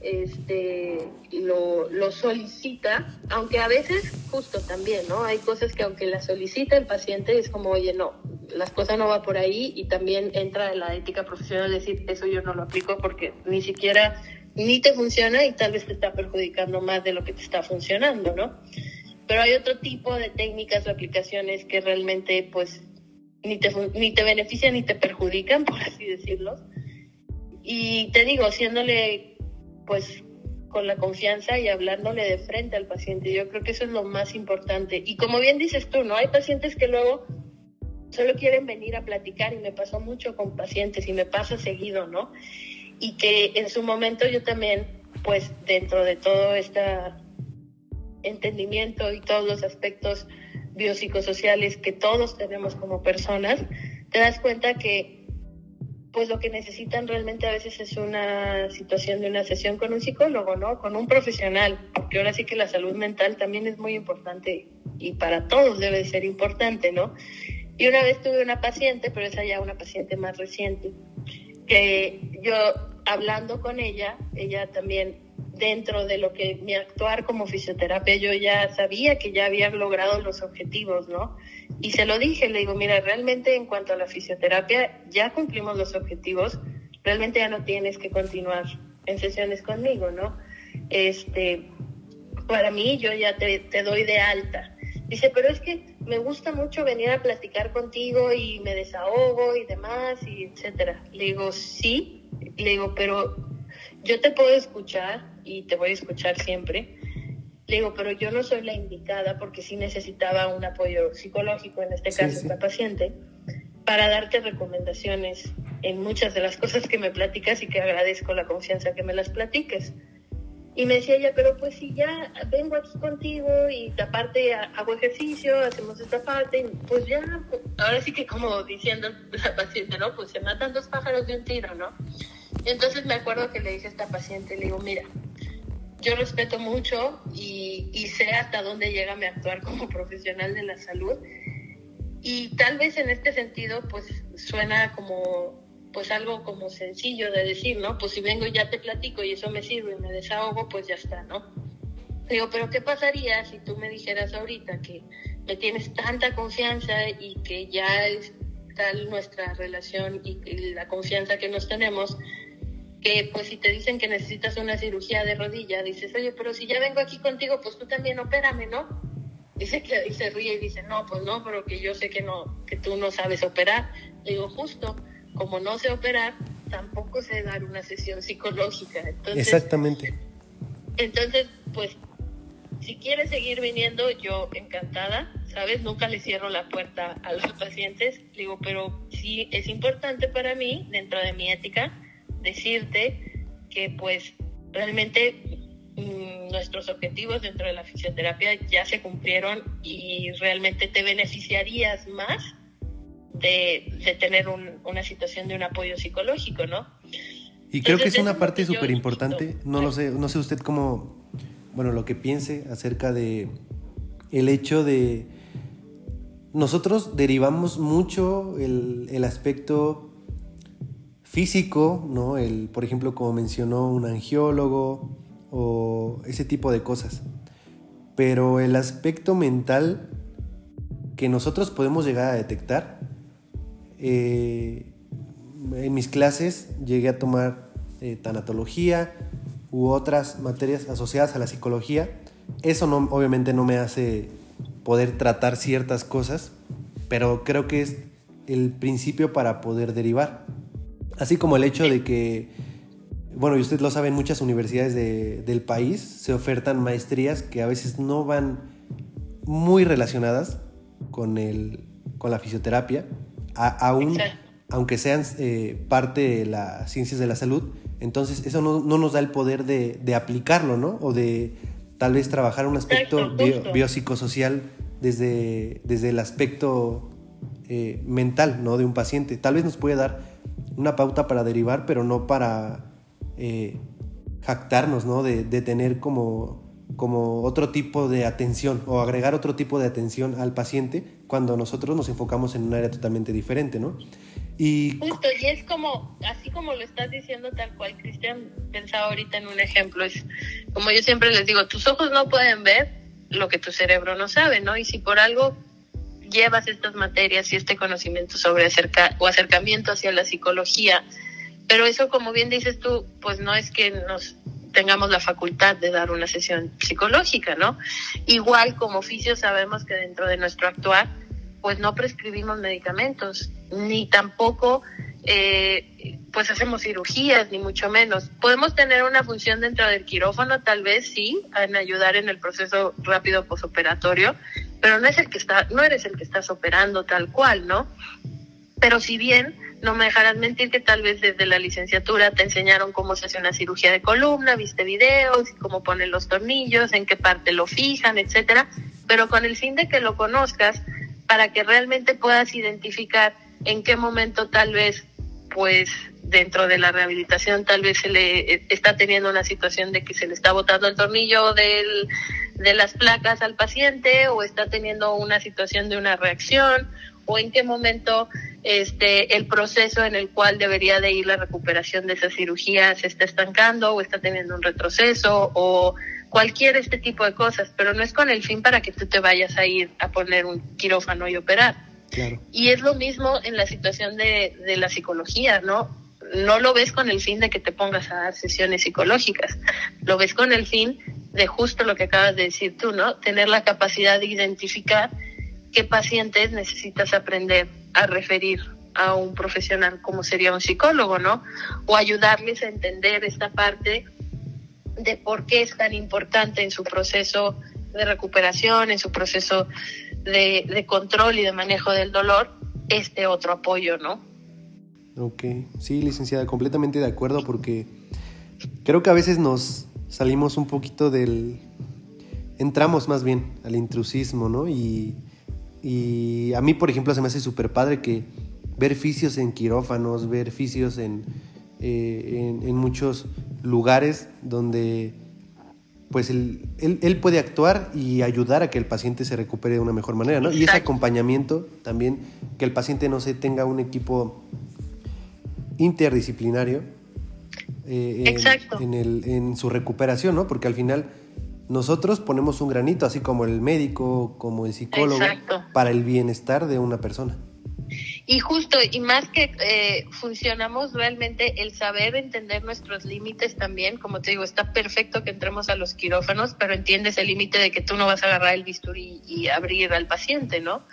este, lo, solicita, aunque a veces justo también, ¿no? Hay cosas que aunque la solicita el paciente es como, oye, no, las cosas no va por ahí y también entra en la ética profesional decir, eso yo no lo aplico porque ni siquiera ni te funciona y tal vez te está perjudicando más de lo que te está funcionando, ¿no? Pero hay otro tipo de técnicas o aplicaciones que realmente pues ni te, ni te benefician ni te perjudican, por así decirlo. Y te digo, haciéndole pues con la confianza y hablándole de frente al paciente. Yo creo que eso es lo más importante. Y como bien dices tú, ¿no? Hay pacientes que luego solo quieren venir a platicar y me pasó mucho con pacientes y me pasa seguido, ¿no? Y que en su momento yo también, pues dentro de todo este entendimiento y todos los aspectos biopsicosociales que todos tenemos como personas, te das cuenta que pues lo que necesitan realmente a veces es una situación de una sesión con un psicólogo, ¿no? Con un profesional, porque ahora sí que la salud mental también es muy importante y para todos debe ser importante, ¿no? Y una vez tuve una paciente, pero esa ya una paciente más reciente, que yo hablando con ella, ella también dentro de lo que mi actuar como fisioterapia, yo ya sabía que ya había logrado los objetivos, ¿no? Y se lo dije, le digo, mira, realmente en cuanto a la fisioterapia, ya cumplimos los objetivos, realmente ya no tienes que continuar en sesiones conmigo, ¿no? Este, para mí yo ya te, te doy de alta. Dice, pero es que me gusta mucho venir a platicar contigo y me desahogo y demás, y etcétera. Le digo, sí, le digo, pero yo te puedo escuchar y te voy a escuchar siempre. Le digo, pero yo no soy la indicada porque sí necesitaba un apoyo psicológico, en este caso, esta paciente, para darte recomendaciones en muchas de las cosas que me platicas y que agradezco la confianza que me las platiques. Y me decía ella, pero pues si ya vengo aquí contigo y aparte hago ejercicio, hacemos esta parte, pues ya, ahora sí que como diciendo la paciente, ¿no? Pues se matan dos pájaros de un tiro, ¿no? Entonces me acuerdo que le dije a esta paciente, le digo, mira, yo respeto mucho y, sé hasta dónde llega mi actuar como profesional de la salud. Y tal vez en este sentido, pues suena como pues algo como sencillo de decir, ¿no? Pues si vengo y ya te platico y eso me sirve y me desahogo, pues ya está, ¿no? Digo, pero ¿qué pasaría si tú me dijeras ahorita que me tienes tanta confianza y que ya es tal nuestra relación y, y la confianza que nos tenemos, que pues si te dicen que necesitas una cirugía de rodilla, dices, oye, pero si ya vengo aquí contigo, pues tú también opérame, ¿no? Dice que y se ríe y dice, no, pues no, pero que yo sé que no, que tú no sabes operar. digo, justo, como no sé operar, tampoco sé dar una sesión psicológica. Entonces, Exactamente. Entonces, pues, si quieres seguir viniendo, yo encantada, ¿sabes? Nunca le cierro la puerta a los pacientes. Digo, pero sí es importante para mí, dentro de mi ética, decirte que pues realmente mm, nuestros objetivos dentro de la fisioterapia ya se cumplieron y realmente te beneficiarías más de, tener una situación de un apoyo psicológico, ¿no? Y creo que es una parte súper importante, no lo sé, no sé usted cómo, bueno, lo que piense acerca de el hecho de nosotros derivamos mucho el, el aspecto físico, ¿no? El, por ejemplo, como mencionó un angiólogo o ese tipo de cosas. Pero el aspecto mental que nosotros podemos llegar a detectar, eh, en mis clases llegué a tomar eh, tanatología u otras materias asociadas a la psicología. Eso no, obviamente no me hace poder tratar ciertas cosas, pero creo que es el principio para poder derivar. Así como el hecho de que, bueno, y usted lo sabe, en muchas universidades del país se ofertan maestrías que a veces no van muy relacionadas con, el, con la fisioterapia, aún, aunque sean eh, parte de las ciencias de la salud. Entonces, eso no, nos da el poder de, aplicarlo, ¿no? O de tal vez trabajar un aspecto biopsicosocial desde, desde el aspecto eh, mental, ¿no? De un paciente. Tal vez nos puede dar una pauta para derivar, pero no para eh, jactarnos, ¿no? De, tener como, como otro tipo de atención o agregar otro tipo de atención al paciente cuando nosotros nos enfocamos en un área totalmente diferente, ¿no? Justo, y es como, así como lo estás diciendo tal cual, Cristian, pensaba ahorita en un ejemplo, es como yo siempre les digo, tus ojos no pueden ver lo que tu cerebro no sabe, ¿no? Y si por algo llevas estas materias y este conocimiento sobre acerca, o acercamiento hacia la psicología, pero eso, como bien dices tú, pues no es que nos tengamos la facultad de dar una sesión psicológica, ¿no? Igual como oficio sabemos que dentro de nuestro actuar, pues no prescribimos medicamentos, ni tampoco eh, pues hacemos cirugías, ni mucho menos. Podemos tener una función dentro del quirófano, tal vez sí, en ayudar en el proceso rápido posoperatorio, pero no es el que está, no eres el que estás operando tal cual, ¿no? Pero si bien no me dejarás mentir que tal vez desde la licenciatura te enseñaron cómo se hace una cirugía de columna, viste videos, cómo ponen los tornillos, en qué parte lo fijan, etcétera, pero con el fin de que lo conozcas para que realmente puedas identificar en qué momento tal vez pues dentro de la rehabilitación tal vez se le eh, está teniendo una situación de que se le está botando el tornillo del, de las placas al paciente o está teniendo una situación de una reacción o en qué momento este el proceso en el cual debería de ir la recuperación de esa cirugía se está estancando o está teniendo un retroceso o cualquier este tipo de cosas, pero no es con el fin para que tú te vayas a ir a poner un quirófano y operar. Y es lo mismo en la situación de, de la psicología, ¿no? No lo ves con el fin de que te pongas a dar sesiones psicológicas, lo ves con el fin de justo lo que acabas de decir tú, ¿no? Tener la capacidad de identificar qué pacientes necesitas aprender a referir a un profesional como sería un psicólogo, ¿no? O ayudarles a entender esta parte de por qué es tan importante en su proceso de recuperación, en su proceso de, control y de manejo del dolor, este otro apoyo, ¿no? Ok, sí, licenciada, completamente de acuerdo porque creo que a veces nos salimos un poquito del... entramos más bien al intrusismo, ¿no? Y, y a mí, por ejemplo, se me hace súper padre que ver fisios en quirófanos, ver fisios en, eh, en, muchos lugares donde pues él, él, puede actuar y ayudar a que el paciente se recupere de una mejor manera, ¿no? Y ese acompañamiento también, que el paciente no se tenga un equipo interdisciplinario eh, en, el, en su recuperación, ¿no? Porque al final nosotros ponemos un granito, así como el médico, como el psicólogo, para el bienestar de una persona. Y justo, y más que eh, funcionamos realmente, el saber entender nuestros límites también, como te digo, está perfecto que entremos a los quirófanos, pero entiendes el límite de que tú no vas a agarrar el bisturí y abrir al paciente, ¿no?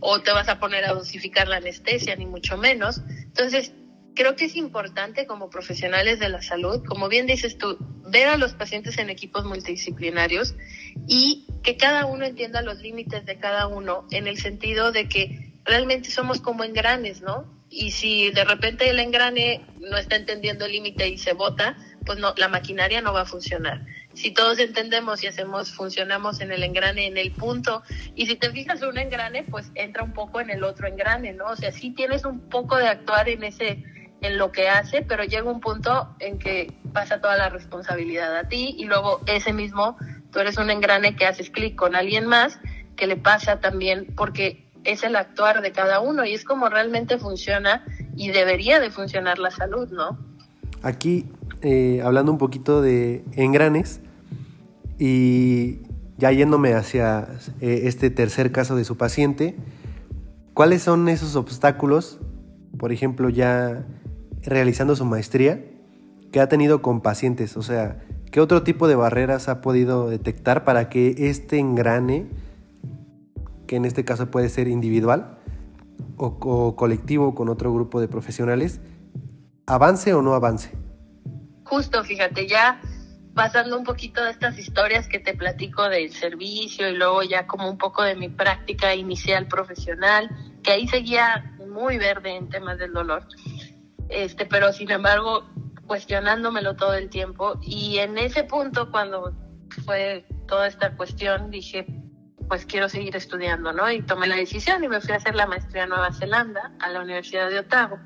O te vas a poner a dosificar la anestesia, ni mucho menos. Entonces, creo que es importante como profesionales de la salud, como bien dices tú, ver a los pacientes en equipos multidisciplinarios y que cada uno entienda los límites de cada uno en el sentido de que realmente somos como engranes, ¿no? Y si de repente el engrane no está entendiendo el límite y se bota, pues no, la maquinaria no va a funcionar. Si todos entendemos y hacemos, funcionamos en el engrane, en el punto, y si te fijas un engrane, pues entra un poco en el otro engrane, ¿no? O sea, sí tienes un poco de actuar en ese, en lo que hace, pero llega un punto en que pasa toda la responsabilidad a ti y luego ese mismo, tú eres un engrane que haces clic con alguien más que le pasa también, porque es el actuar de cada uno y es como realmente funciona y debería de funcionar la salud, ¿no? Aquí, eh, hablando un poquito de engranes y ya yéndome hacia eh, este tercer caso de su paciente, ¿cuáles son esos obstáculos, por ejemplo, ya realizando su maestría, que ha tenido con pacientes? O sea, ¿qué otro tipo de barreras ha podido detectar para que este engrane que en este caso puede ser individual o, colectivo con otro grupo de profesionales, avance o no avance. Justo, fíjate, ya pasando un poquito de estas historias que te platico del servicio y luego ya como un poco de mi práctica inicial profesional, que ahí seguía muy verde en temas del dolor. Este, pero sin embargo, cuestionándomelo todo el tiempo y en ese punto cuando fue toda esta cuestión dije, pues quiero seguir estudiando, ¿no? Y tomé la decisión y me fui a hacer la maestría en Nueva Zelanda, a la Universidad de Otago.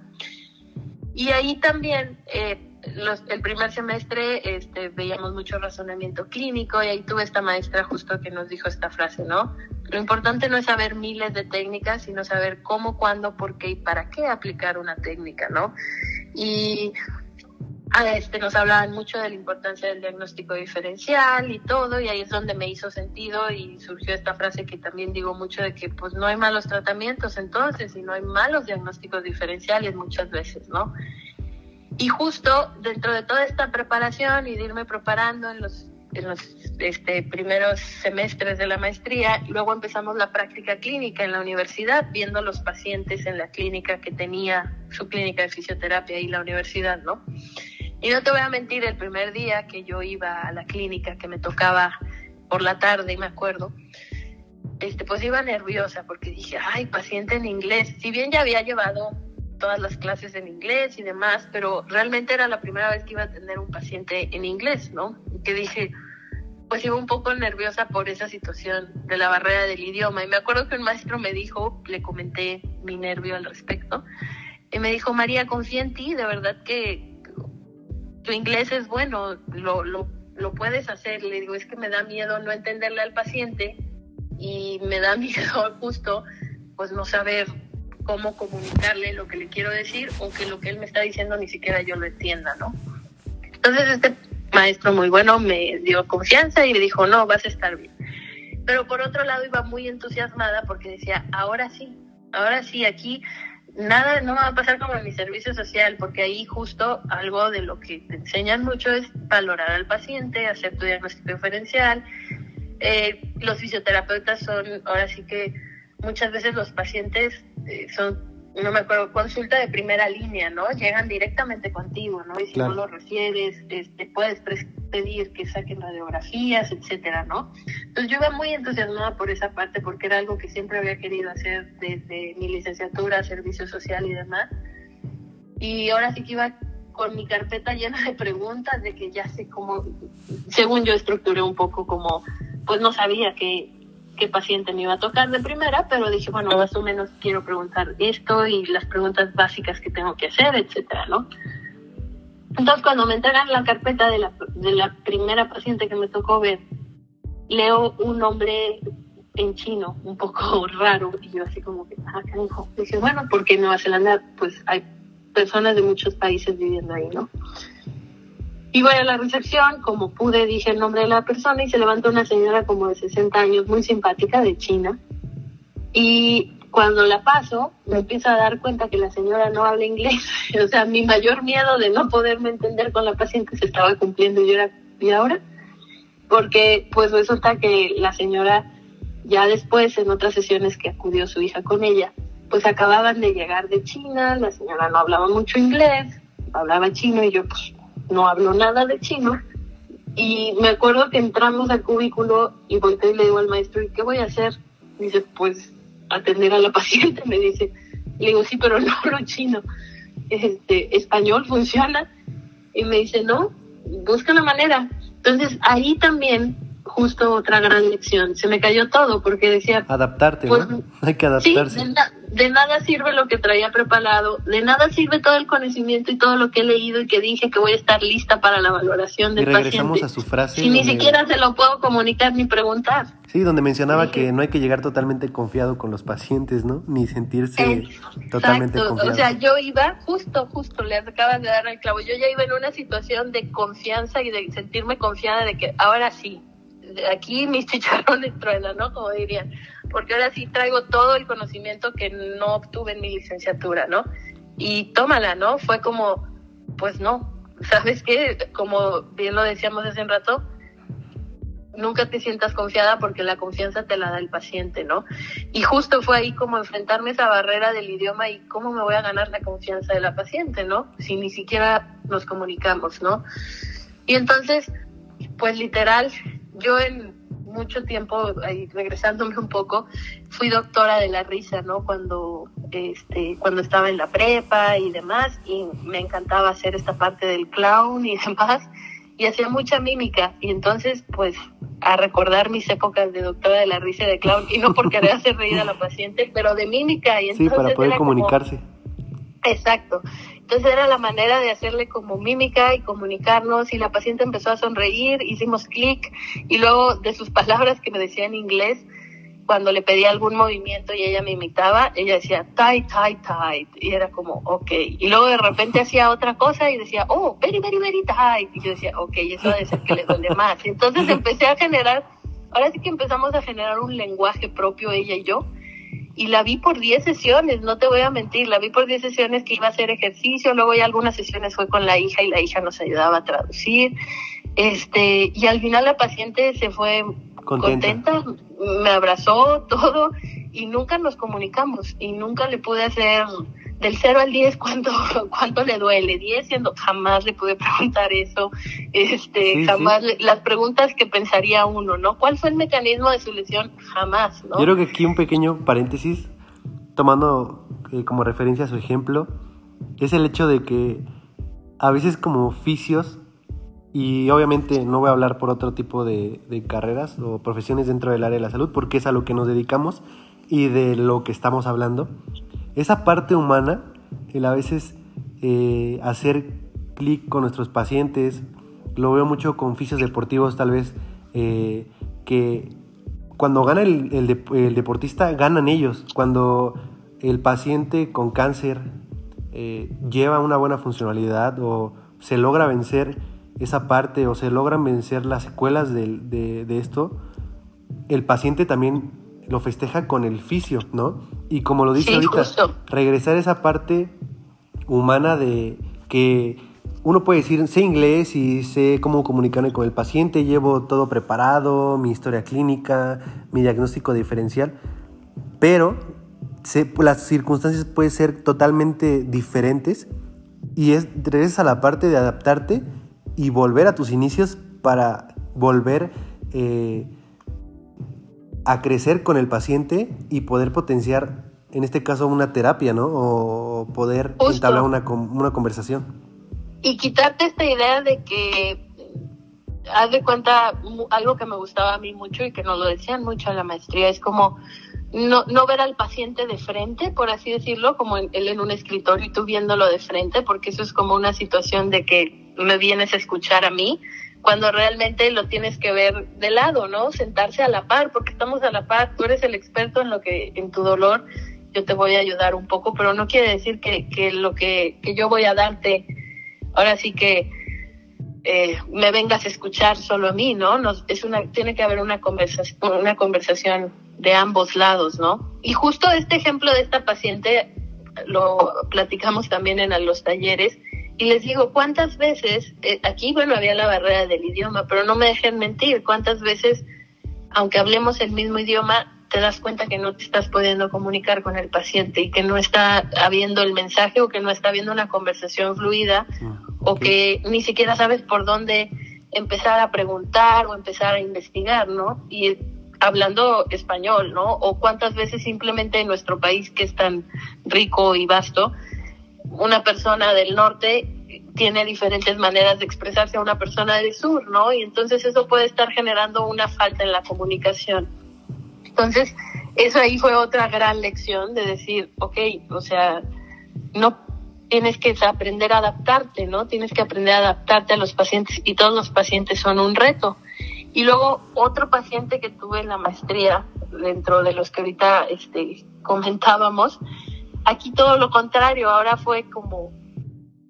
Y ahí también, eh, el primer semestre este, veíamos mucho razonamiento clínico y ahí tuve esta maestra justo que nos dijo esta frase, ¿no? Lo importante no es saber miles de técnicas, sino saber cómo, cuándo, por qué y para qué aplicar una técnica, ¿no? Y este, nos hablaban mucho de la importancia del diagnóstico diferencial y todo, y ahí es donde me hizo sentido y surgió esta frase que también digo mucho de que pues no hay malos tratamientos entonces y no hay malos diagnósticos diferenciales muchas veces, ¿no? Y justo dentro de toda esta preparación y de irme preparando en los, en los este, primeros semestres de la maestría, luego empezamos la práctica clínica en la universidad, viendo los pacientes en la clínica que tenía su clínica de fisioterapia y la universidad, ¿no? Y no te voy a mentir, el primer día que yo iba a la clínica, que me tocaba por la tarde, me acuerdo, este, pues iba nerviosa porque dije, ay, paciente en inglés. Si bien ya había llevado todas las clases en inglés y demás, pero realmente era la primera vez que iba a tener un paciente en inglés, ¿no? Y que dije, pues iba un poco nerviosa por esa situación de la barrera del idioma. Y me acuerdo que un maestro me dijo, le comenté mi nervio al respecto, Y me dijo, María, confía en ti, de verdad que tu inglés es bueno, lo, lo, lo puedes hacer. Le digo, es que me da miedo no entenderle al paciente y me da miedo justo pues no saber cómo comunicarle lo que le quiero decir o que lo que él me está diciendo ni siquiera yo lo entienda, ¿no? Entonces este maestro muy bueno me dio confianza y me dijo, no, vas a estar bien. Pero por otro lado iba muy entusiasmada porque decía, ahora sí, ahora sí, aquí nada, no va a pasar como en mi servicio social, porque ahí justo algo de lo que te enseñan mucho es valorar al paciente, hacer tu diagnóstico diferencial. Eh, los fisioterapeutas son, ahora sí que muchas veces los pacientes eh, son, no me acuerdo, consulta de primera línea, ¿no? Llegan directamente contigo, ¿no? Y si no lo refieres, este, puedes pedir que saquen radiografías, etcétera, ¿no? Entonces yo iba muy entusiasmada por esa parte porque era algo que siempre había querido hacer desde mi licenciatura, servicio social y demás. Y ahora sí que iba con mi carpeta llena de preguntas de que ya sé cómo, según yo estructuré un poco como, pues no sabía que qué paciente me iba a tocar de primera, pero dije, bueno, más o menos quiero preguntar esto y las preguntas básicas que tengo que hacer, etcétera, ¿no? Entonces, cuando me entregan la carpeta de la, primera paciente que me tocó ver, leo un nombre en chino, un poco raro, y yo así como que, ah, dijo. Dije, bueno, porque en Nueva Zelanda, pues hay personas de muchos países viviendo ahí, ¿no? Voy a la recepción, como pude, dije el nombre de la persona y se levantó una señora como de 60 años, muy simpática, de China. Y cuando la paso, me empiezo a dar cuenta que la señora no habla inglés. o sea, mi mayor miedo de no poderme entender con la paciente se estaba cumpliendo. Y yo era, ¿y ahora? Porque pues resulta que la señora, ya después, en otras sesiones que acudió su hija con ella, pues acababan de llegar de China, la señora no hablaba mucho inglés, hablaba chino y yo pues no hablo nada de chino. Y me acuerdo que entramos al cubículo y volteé y le digo al maestro, ¿y qué voy a hacer? Me dice, pues atender a la paciente, me dice. Le digo, sí, pero no hablo chino. Este, español funciona. Y me dice, no, busca una manera. Entonces ahí también, justo otra gran lección, se me cayó todo porque decía... Adaptarte, pues, Hay que adaptarse. Sí, de nada sirve lo que traía preparado, de nada sirve todo el conocimiento y todo lo que he leído y que dije que voy a estar lista para la valoración del y regresamos a su frase. Si ni siquiera se lo puedo comunicar ni preguntar. Sí, donde mencionaba que no hay que llegar totalmente confiado con los pacientes, ¿no? Ni sentirse totalmente confiado. O sea, yo iba, justo, justo, le acabas de dar el clavo, yo ya iba en una situación de confianza y de sentirme confiada de que ahora sí, aquí mis chicharrones truenan, ¿no? Como dirían porque ahora sí traigo todo el conocimiento que no obtuve en mi licenciatura, ¿no? Y tómala, ¿no? Fue como, pues no, ¿sabes qué? Como bien lo decíamos hace un rato, nunca te sientas confiada porque la confianza te la da el paciente, ¿no? Y justo fue ahí como enfrentarme esa barrera del idioma y cómo me voy a ganar la confianza de la paciente, ¿no? Si ni siquiera nos comunicamos, ¿no? Y entonces, pues literal, yo en mucho tiempo, ahí, regresándome un poco, fui doctora de la risa, ¿no? Cuando, este, cuando estaba en la prepa y demás, y me encantaba hacer esta parte del clown y demás, y hacía mucha mímica, y entonces, pues, a recordar mis épocas de doctora de la risa y de clown, y no por querer hacer reír a la paciente, pero de mímica, y entonces... Sí, para poder comunicarse. Exacto. Entonces era la manera de hacerle como mímica y comunicarnos y la paciente empezó a sonreír, hicimos clic y luego de sus palabras que me decía en inglés, cuando le pedía algún movimiento y ella me imitaba, ella decía tight, tight, tight y era como ok. Y luego de repente hacía otra cosa y decía oh, very, very, very tight y yo decía ok, eso debe ser que le duele más. Entonces empecé a generar, ahora sí que empezamos a generar un lenguaje propio ella y yo y la vi por 10 sesiones, no te voy a mentir, la vi por 10 sesiones que iba a hacer ejercicio, luego ya algunas sesiones fue con la hija y la hija nos ayudaba a traducir. Este, y al final la paciente se fue contenta, me abrazó todo y nunca nos comunicamos y nunca le pude hacer del 0 al 10 cuánto cuánto le duele. 10 siendo jamás le pude preguntar eso. Este jamás las preguntas que pensaría uno no cuál fue el mecanismo de su lesión jamás no yo creo que aquí un pequeño paréntesis tomando eh, como referencia su ejemplo es el hecho de que a veces como oficios y obviamente no voy a hablar por otro tipo de, carreras o profesiones dentro del área de la salud porque es a lo que nos dedicamos y de lo que estamos hablando esa parte humana el a veces eh, hacer clic con nuestros pacientes. Lo veo mucho con fisios deportivos, tal vez, eh, que cuando gana el, el, deportista, ganan ellos. Cuando el paciente con cáncer eh, lleva una buena funcionalidad o se logra vencer esa parte o se logran vencer las secuelas de, de, esto, el paciente también lo festeja con el fisio, ¿no? Y como lo dice ahorita, regresar a esa parte humana de que uno puede decir, sé inglés y sé cómo comunicarme con el paciente, llevo todo preparado, mi historia clínica, mi diagnóstico diferencial, pero las circunstancias pueden ser totalmente diferentes y es regresas a la parte de adaptarte y volver a tus inicios para volver eh, a crecer con el paciente y poder potenciar, en este caso, una terapia, ¿no? O poder entablar una, una conversación y quitarte esta idea de que haz de cuenta algo que me gustaba a mí mucho y que nos lo decían mucho en la maestría es como no, no ver al paciente de frente, por así decirlo, como él en un escritorio y tú viéndolo de frente, porque eso es como una situación de que me vienes a escuchar a mí, cuando realmente lo tienes que ver de lado, ¿no? Sentarse a la par, porque estamos a la par, tú eres el experto en lo que, en tu dolor, yo te voy a ayudar un poco, pero no quiere decir que, que lo que, que yo voy a darte ahora sí que eh, me vengas a escuchar solo a mí, ¿no? Es una, tiene que haber una conversación, una conversación de ambos lados, ¿no? Y justo este ejemplo de esta paciente lo platicamos también en los talleres y les digo, ¿cuántas veces, eh, aquí bueno, había la barrera del idioma, pero no me dejen mentir, ¿cuántas veces, aunque hablemos el mismo idioma, te das cuenta que no te estás pudiendo comunicar con el paciente y que no está habiendo el mensaje o que no está habiendo una conversación fluida ah, o que ni siquiera sabes por dónde empezar a preguntar o empezar a investigar, ¿no? Y hablando español, ¿no? O cuántas veces simplemente en nuestro país que es tan rico y vasto, una persona del norte tiene diferentes maneras de expresarse a una persona del sur, ¿no? Y entonces eso puede estar generando una falta en la comunicación. Entonces, eso ahí fue otra gran lección de decir, ok, o sea, no tienes que aprender a adaptarte, ¿no? Tienes que aprender a adaptarte a los pacientes y todos los pacientes son un reto. Y luego otro paciente que tuve en la maestría, dentro de los que ahorita este, comentábamos, aquí todo lo contrario, ahora fue como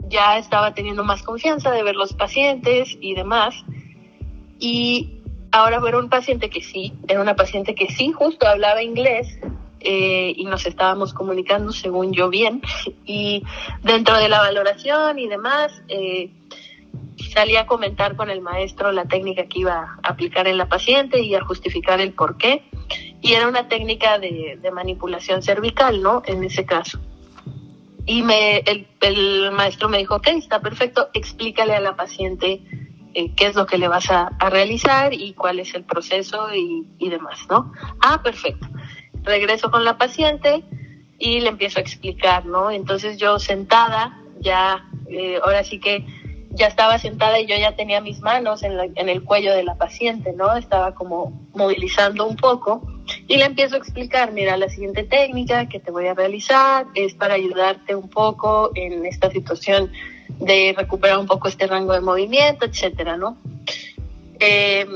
ya estaba teniendo más confianza de ver los pacientes y demás. Y Ahora era un paciente que sí, era una paciente que sí, justo hablaba inglés eh, y nos estábamos comunicando, según yo, bien. Y dentro de la valoración y demás, eh, salí a comentar con el maestro la técnica que iba a aplicar en la paciente y a justificar el por qué. Y era una técnica de, manipulación cervical, ¿no? En ese caso. Y me, el, el maestro me dijo, ok, está perfecto, explícale a la paciente eh, qué es lo que le vas a, realizar y cuál es el proceso y, demás, ¿no? Ah, perfecto. Regreso con la paciente y le empiezo a explicar, ¿no? Entonces yo sentada, ya, eh, ahora sí que ya estaba sentada y yo ya tenía mis manos en, en, el cuello de la paciente, ¿no? Estaba como movilizando un poco y le empiezo a explicar, mira, la siguiente técnica que te voy a realizar es para ayudarte un poco en esta situación de recuperar un poco este rango de movimiento, etcétera, ¿no? Eh,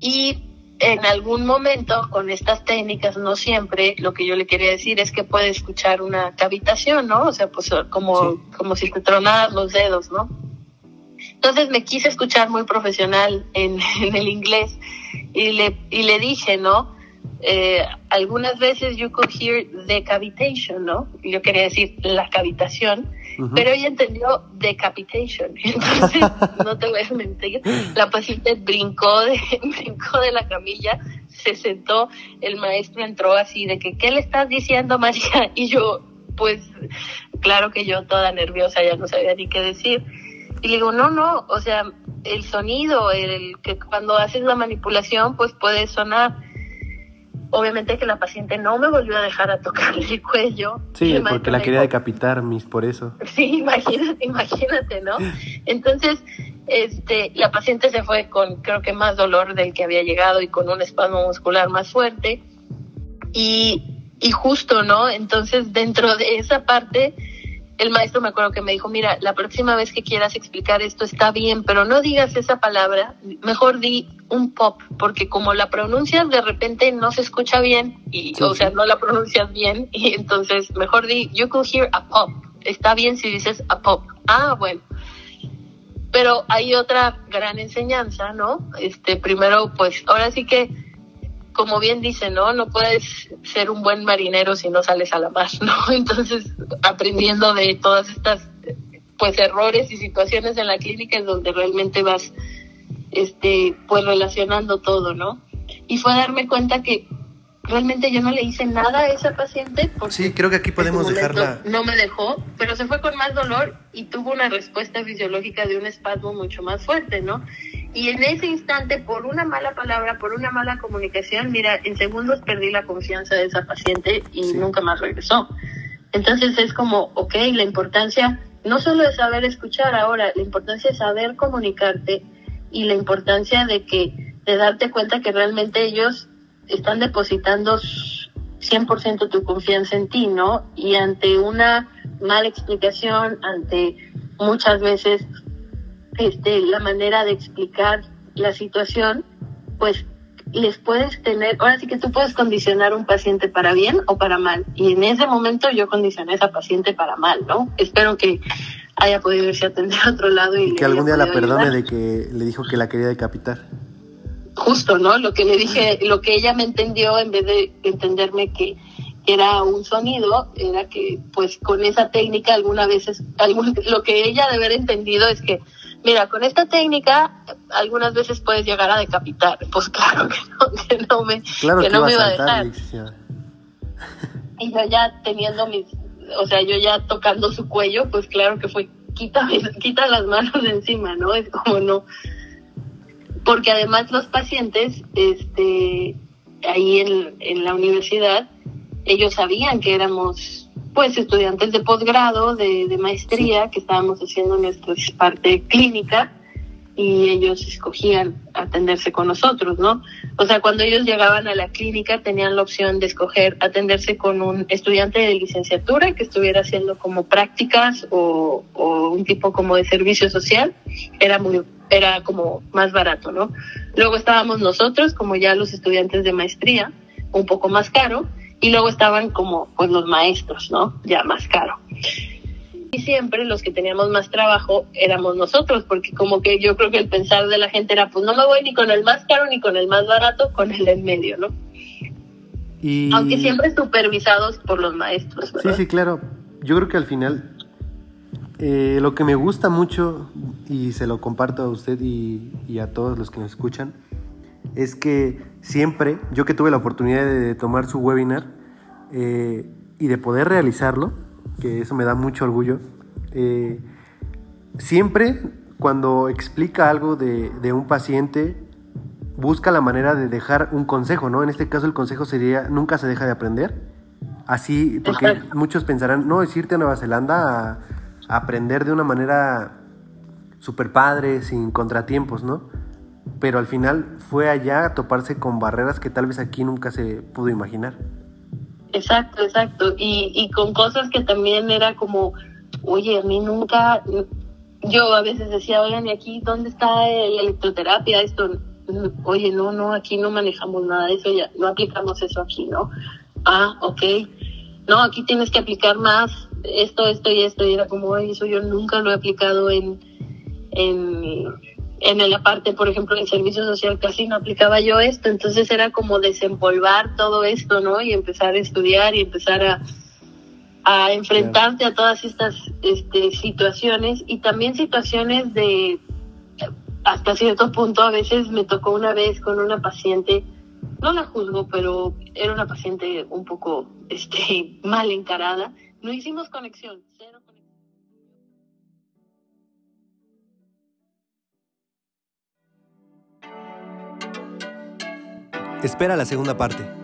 y en algún momento con estas técnicas, no siempre, lo que yo le quería decir es que puede escuchar una cavitación, ¿no? O sea, pues como, como si te tronaras los dedos, ¿no? Entonces me quise escuchar muy profesional en, en el inglés y le, y le dije, ¿no? Eh, algunas veces you could hear the cavitation, ¿no? Yo quería decir la cavitación, pero ella entendió decapitation. Entonces, no te voy a mentir, la paciente brincó de, brincó de la camilla, se sentó, el maestro entró así de que, ¿qué le estás diciendo, María? Y yo, pues, claro que yo toda nerviosa ya no sabía ni qué decir. Y le digo, no, no, o sea, el sonido, el que cuando haces la manipulación, pues puede sonar Obviamente que la paciente no me volvió a dejar a tocarle el cuello. Sí, porque la quería decapitar, mis, por eso. Sí, imagínate, imagínate, ¿no? Entonces, este, la paciente se fue con, creo que más dolor del que había llegado y con un espasmo muscular más fuerte. Y, y justo, ¿no? Entonces, dentro de esa parte, el maestro me acuerdo que me dijo, mira, la próxima vez que quieras explicar esto está bien, pero no digas esa palabra, mejor di un pop, porque como la pronuncias de repente no se escucha bien, y, o sea, no la pronuncias bien, y entonces mejor di, you could hear a pop, está bien si dices a pop. Ah, bueno. Pero hay otra gran enseñanza, ¿no? Este, primero, pues ahora sí que como bien dice, ¿no? No puedes ser un buen marinero si no sales a la mar, ¿no? Entonces, aprendiendo de todas estas, pues, errores y situaciones en la clínica es donde realmente vas, este, pues, relacionando todo, ¿no? Y fue darme cuenta que realmente yo no le hice nada a esa paciente. Porque sí, creo que aquí podemos dejarla. No me dejó, pero se fue con más dolor y tuvo una respuesta fisiológica de un espasmo mucho más fuerte, ¿no? Y en ese instante, por una mala palabra, por una mala comunicación, mira, en segundos perdí la confianza de esa paciente y nunca más regresó. Entonces es como, ok, la importancia no solo de saber escuchar ahora, la importancia de saber comunicarte y la importancia de que de darte cuenta que realmente ellos están depositando 100% tu confianza en ti, ¿no? Y ante una mala explicación, ante muchas veces este, la manera de explicar la situación, pues les puedes tener, ahora sí que tú puedes condicionar un paciente para bien o para mal. Y en ese momento yo condicioné a esa paciente para mal, ¿no? Espero que haya podido irse a atender a otro lado y, que algún día la perdone de que le dijo que la quería decapitar justo, ¿no? Lo que le dije, lo que ella me entendió en vez de entenderme que era un sonido, era que pues con esa técnica algunas veces, algún, lo que ella debe haber entendido es que, mira, con esta técnica algunas veces puedes llegar a decapitar. Pues claro que no, que no me, que no me iba a dejar. Y yo ya teniendo mis, o sea, yo ya tocando su cuello, pues claro que fue, quita, quita las manos de encima, ¿no? Es como no, porque además los pacientes, este, ahí en, en la universidad, ellos sabían que éramos pues estudiantes de posgrado, de, de maestría, que estábamos haciendo nuestra parte clínica y ellos escogían atenderse con nosotros, ¿no? O sea, cuando ellos llegaban a la clínica tenían la opción de escoger atenderse con un estudiante de licenciatura que estuviera haciendo como prácticas o, o un tipo como de servicio social. Era muy era como más barato, ¿no? Luego estábamos nosotros, como ya los estudiantes de maestría, un poco más caro, y luego estaban como pues los maestros, ¿no? Ya más caro. Y siempre los que teníamos más trabajo éramos nosotros, porque como que yo creo que el pensar de la gente era, pues no me voy ni con el más caro ni con el más barato, con el en medio, ¿no? Y... Aunque siempre supervisados por los maestros. ¿verdad? Sí, sí, claro. Yo creo que al final eh, lo que me gusta mucho, y se lo comparto a usted y, a todos los que nos escuchan, es que siempre, yo que tuve la oportunidad de, tomar su webinar eh, y de poder realizarlo, que eso me da mucho orgullo, eh, siempre cuando explica algo de, de, un paciente, busca la manera de dejar un consejo, ¿no? En este caso el consejo sería, nunca se deja de aprender. Así, porque muchos pensarán, no, es irte a Nueva Zelanda a aprender de una manera super padre, sin contratiempos, ¿no? Pero al final fue allá a toparse con barreras que tal vez aquí nunca se pudo imaginar. Exacto, exacto. Y, y con cosas que también era como, oye, a mí nunca, yo a veces decía, oigan, ¿y aquí dónde está la electroterapia? Esto, oye, no, no, aquí no manejamos nada de eso, ya no aplicamos eso aquí, ¿no? Ah, ok. No, aquí tienes que aplicar más esto, esto y esto, y era como, eso yo nunca lo he aplicado en, en, en la parte, por ejemplo, en servicio social, casi no aplicaba yo esto, entonces era como desempolvar todo esto, ¿no? Y empezar a estudiar y empezar a, a enfrentarte a todas estas este, situaciones. Y también situaciones de, hasta cierto punto, a veces me tocó una vez con una paciente, no la juzgo, pero era una paciente un poco este, mal encarada. No hicimos conexión, cero Espera la segunda parte.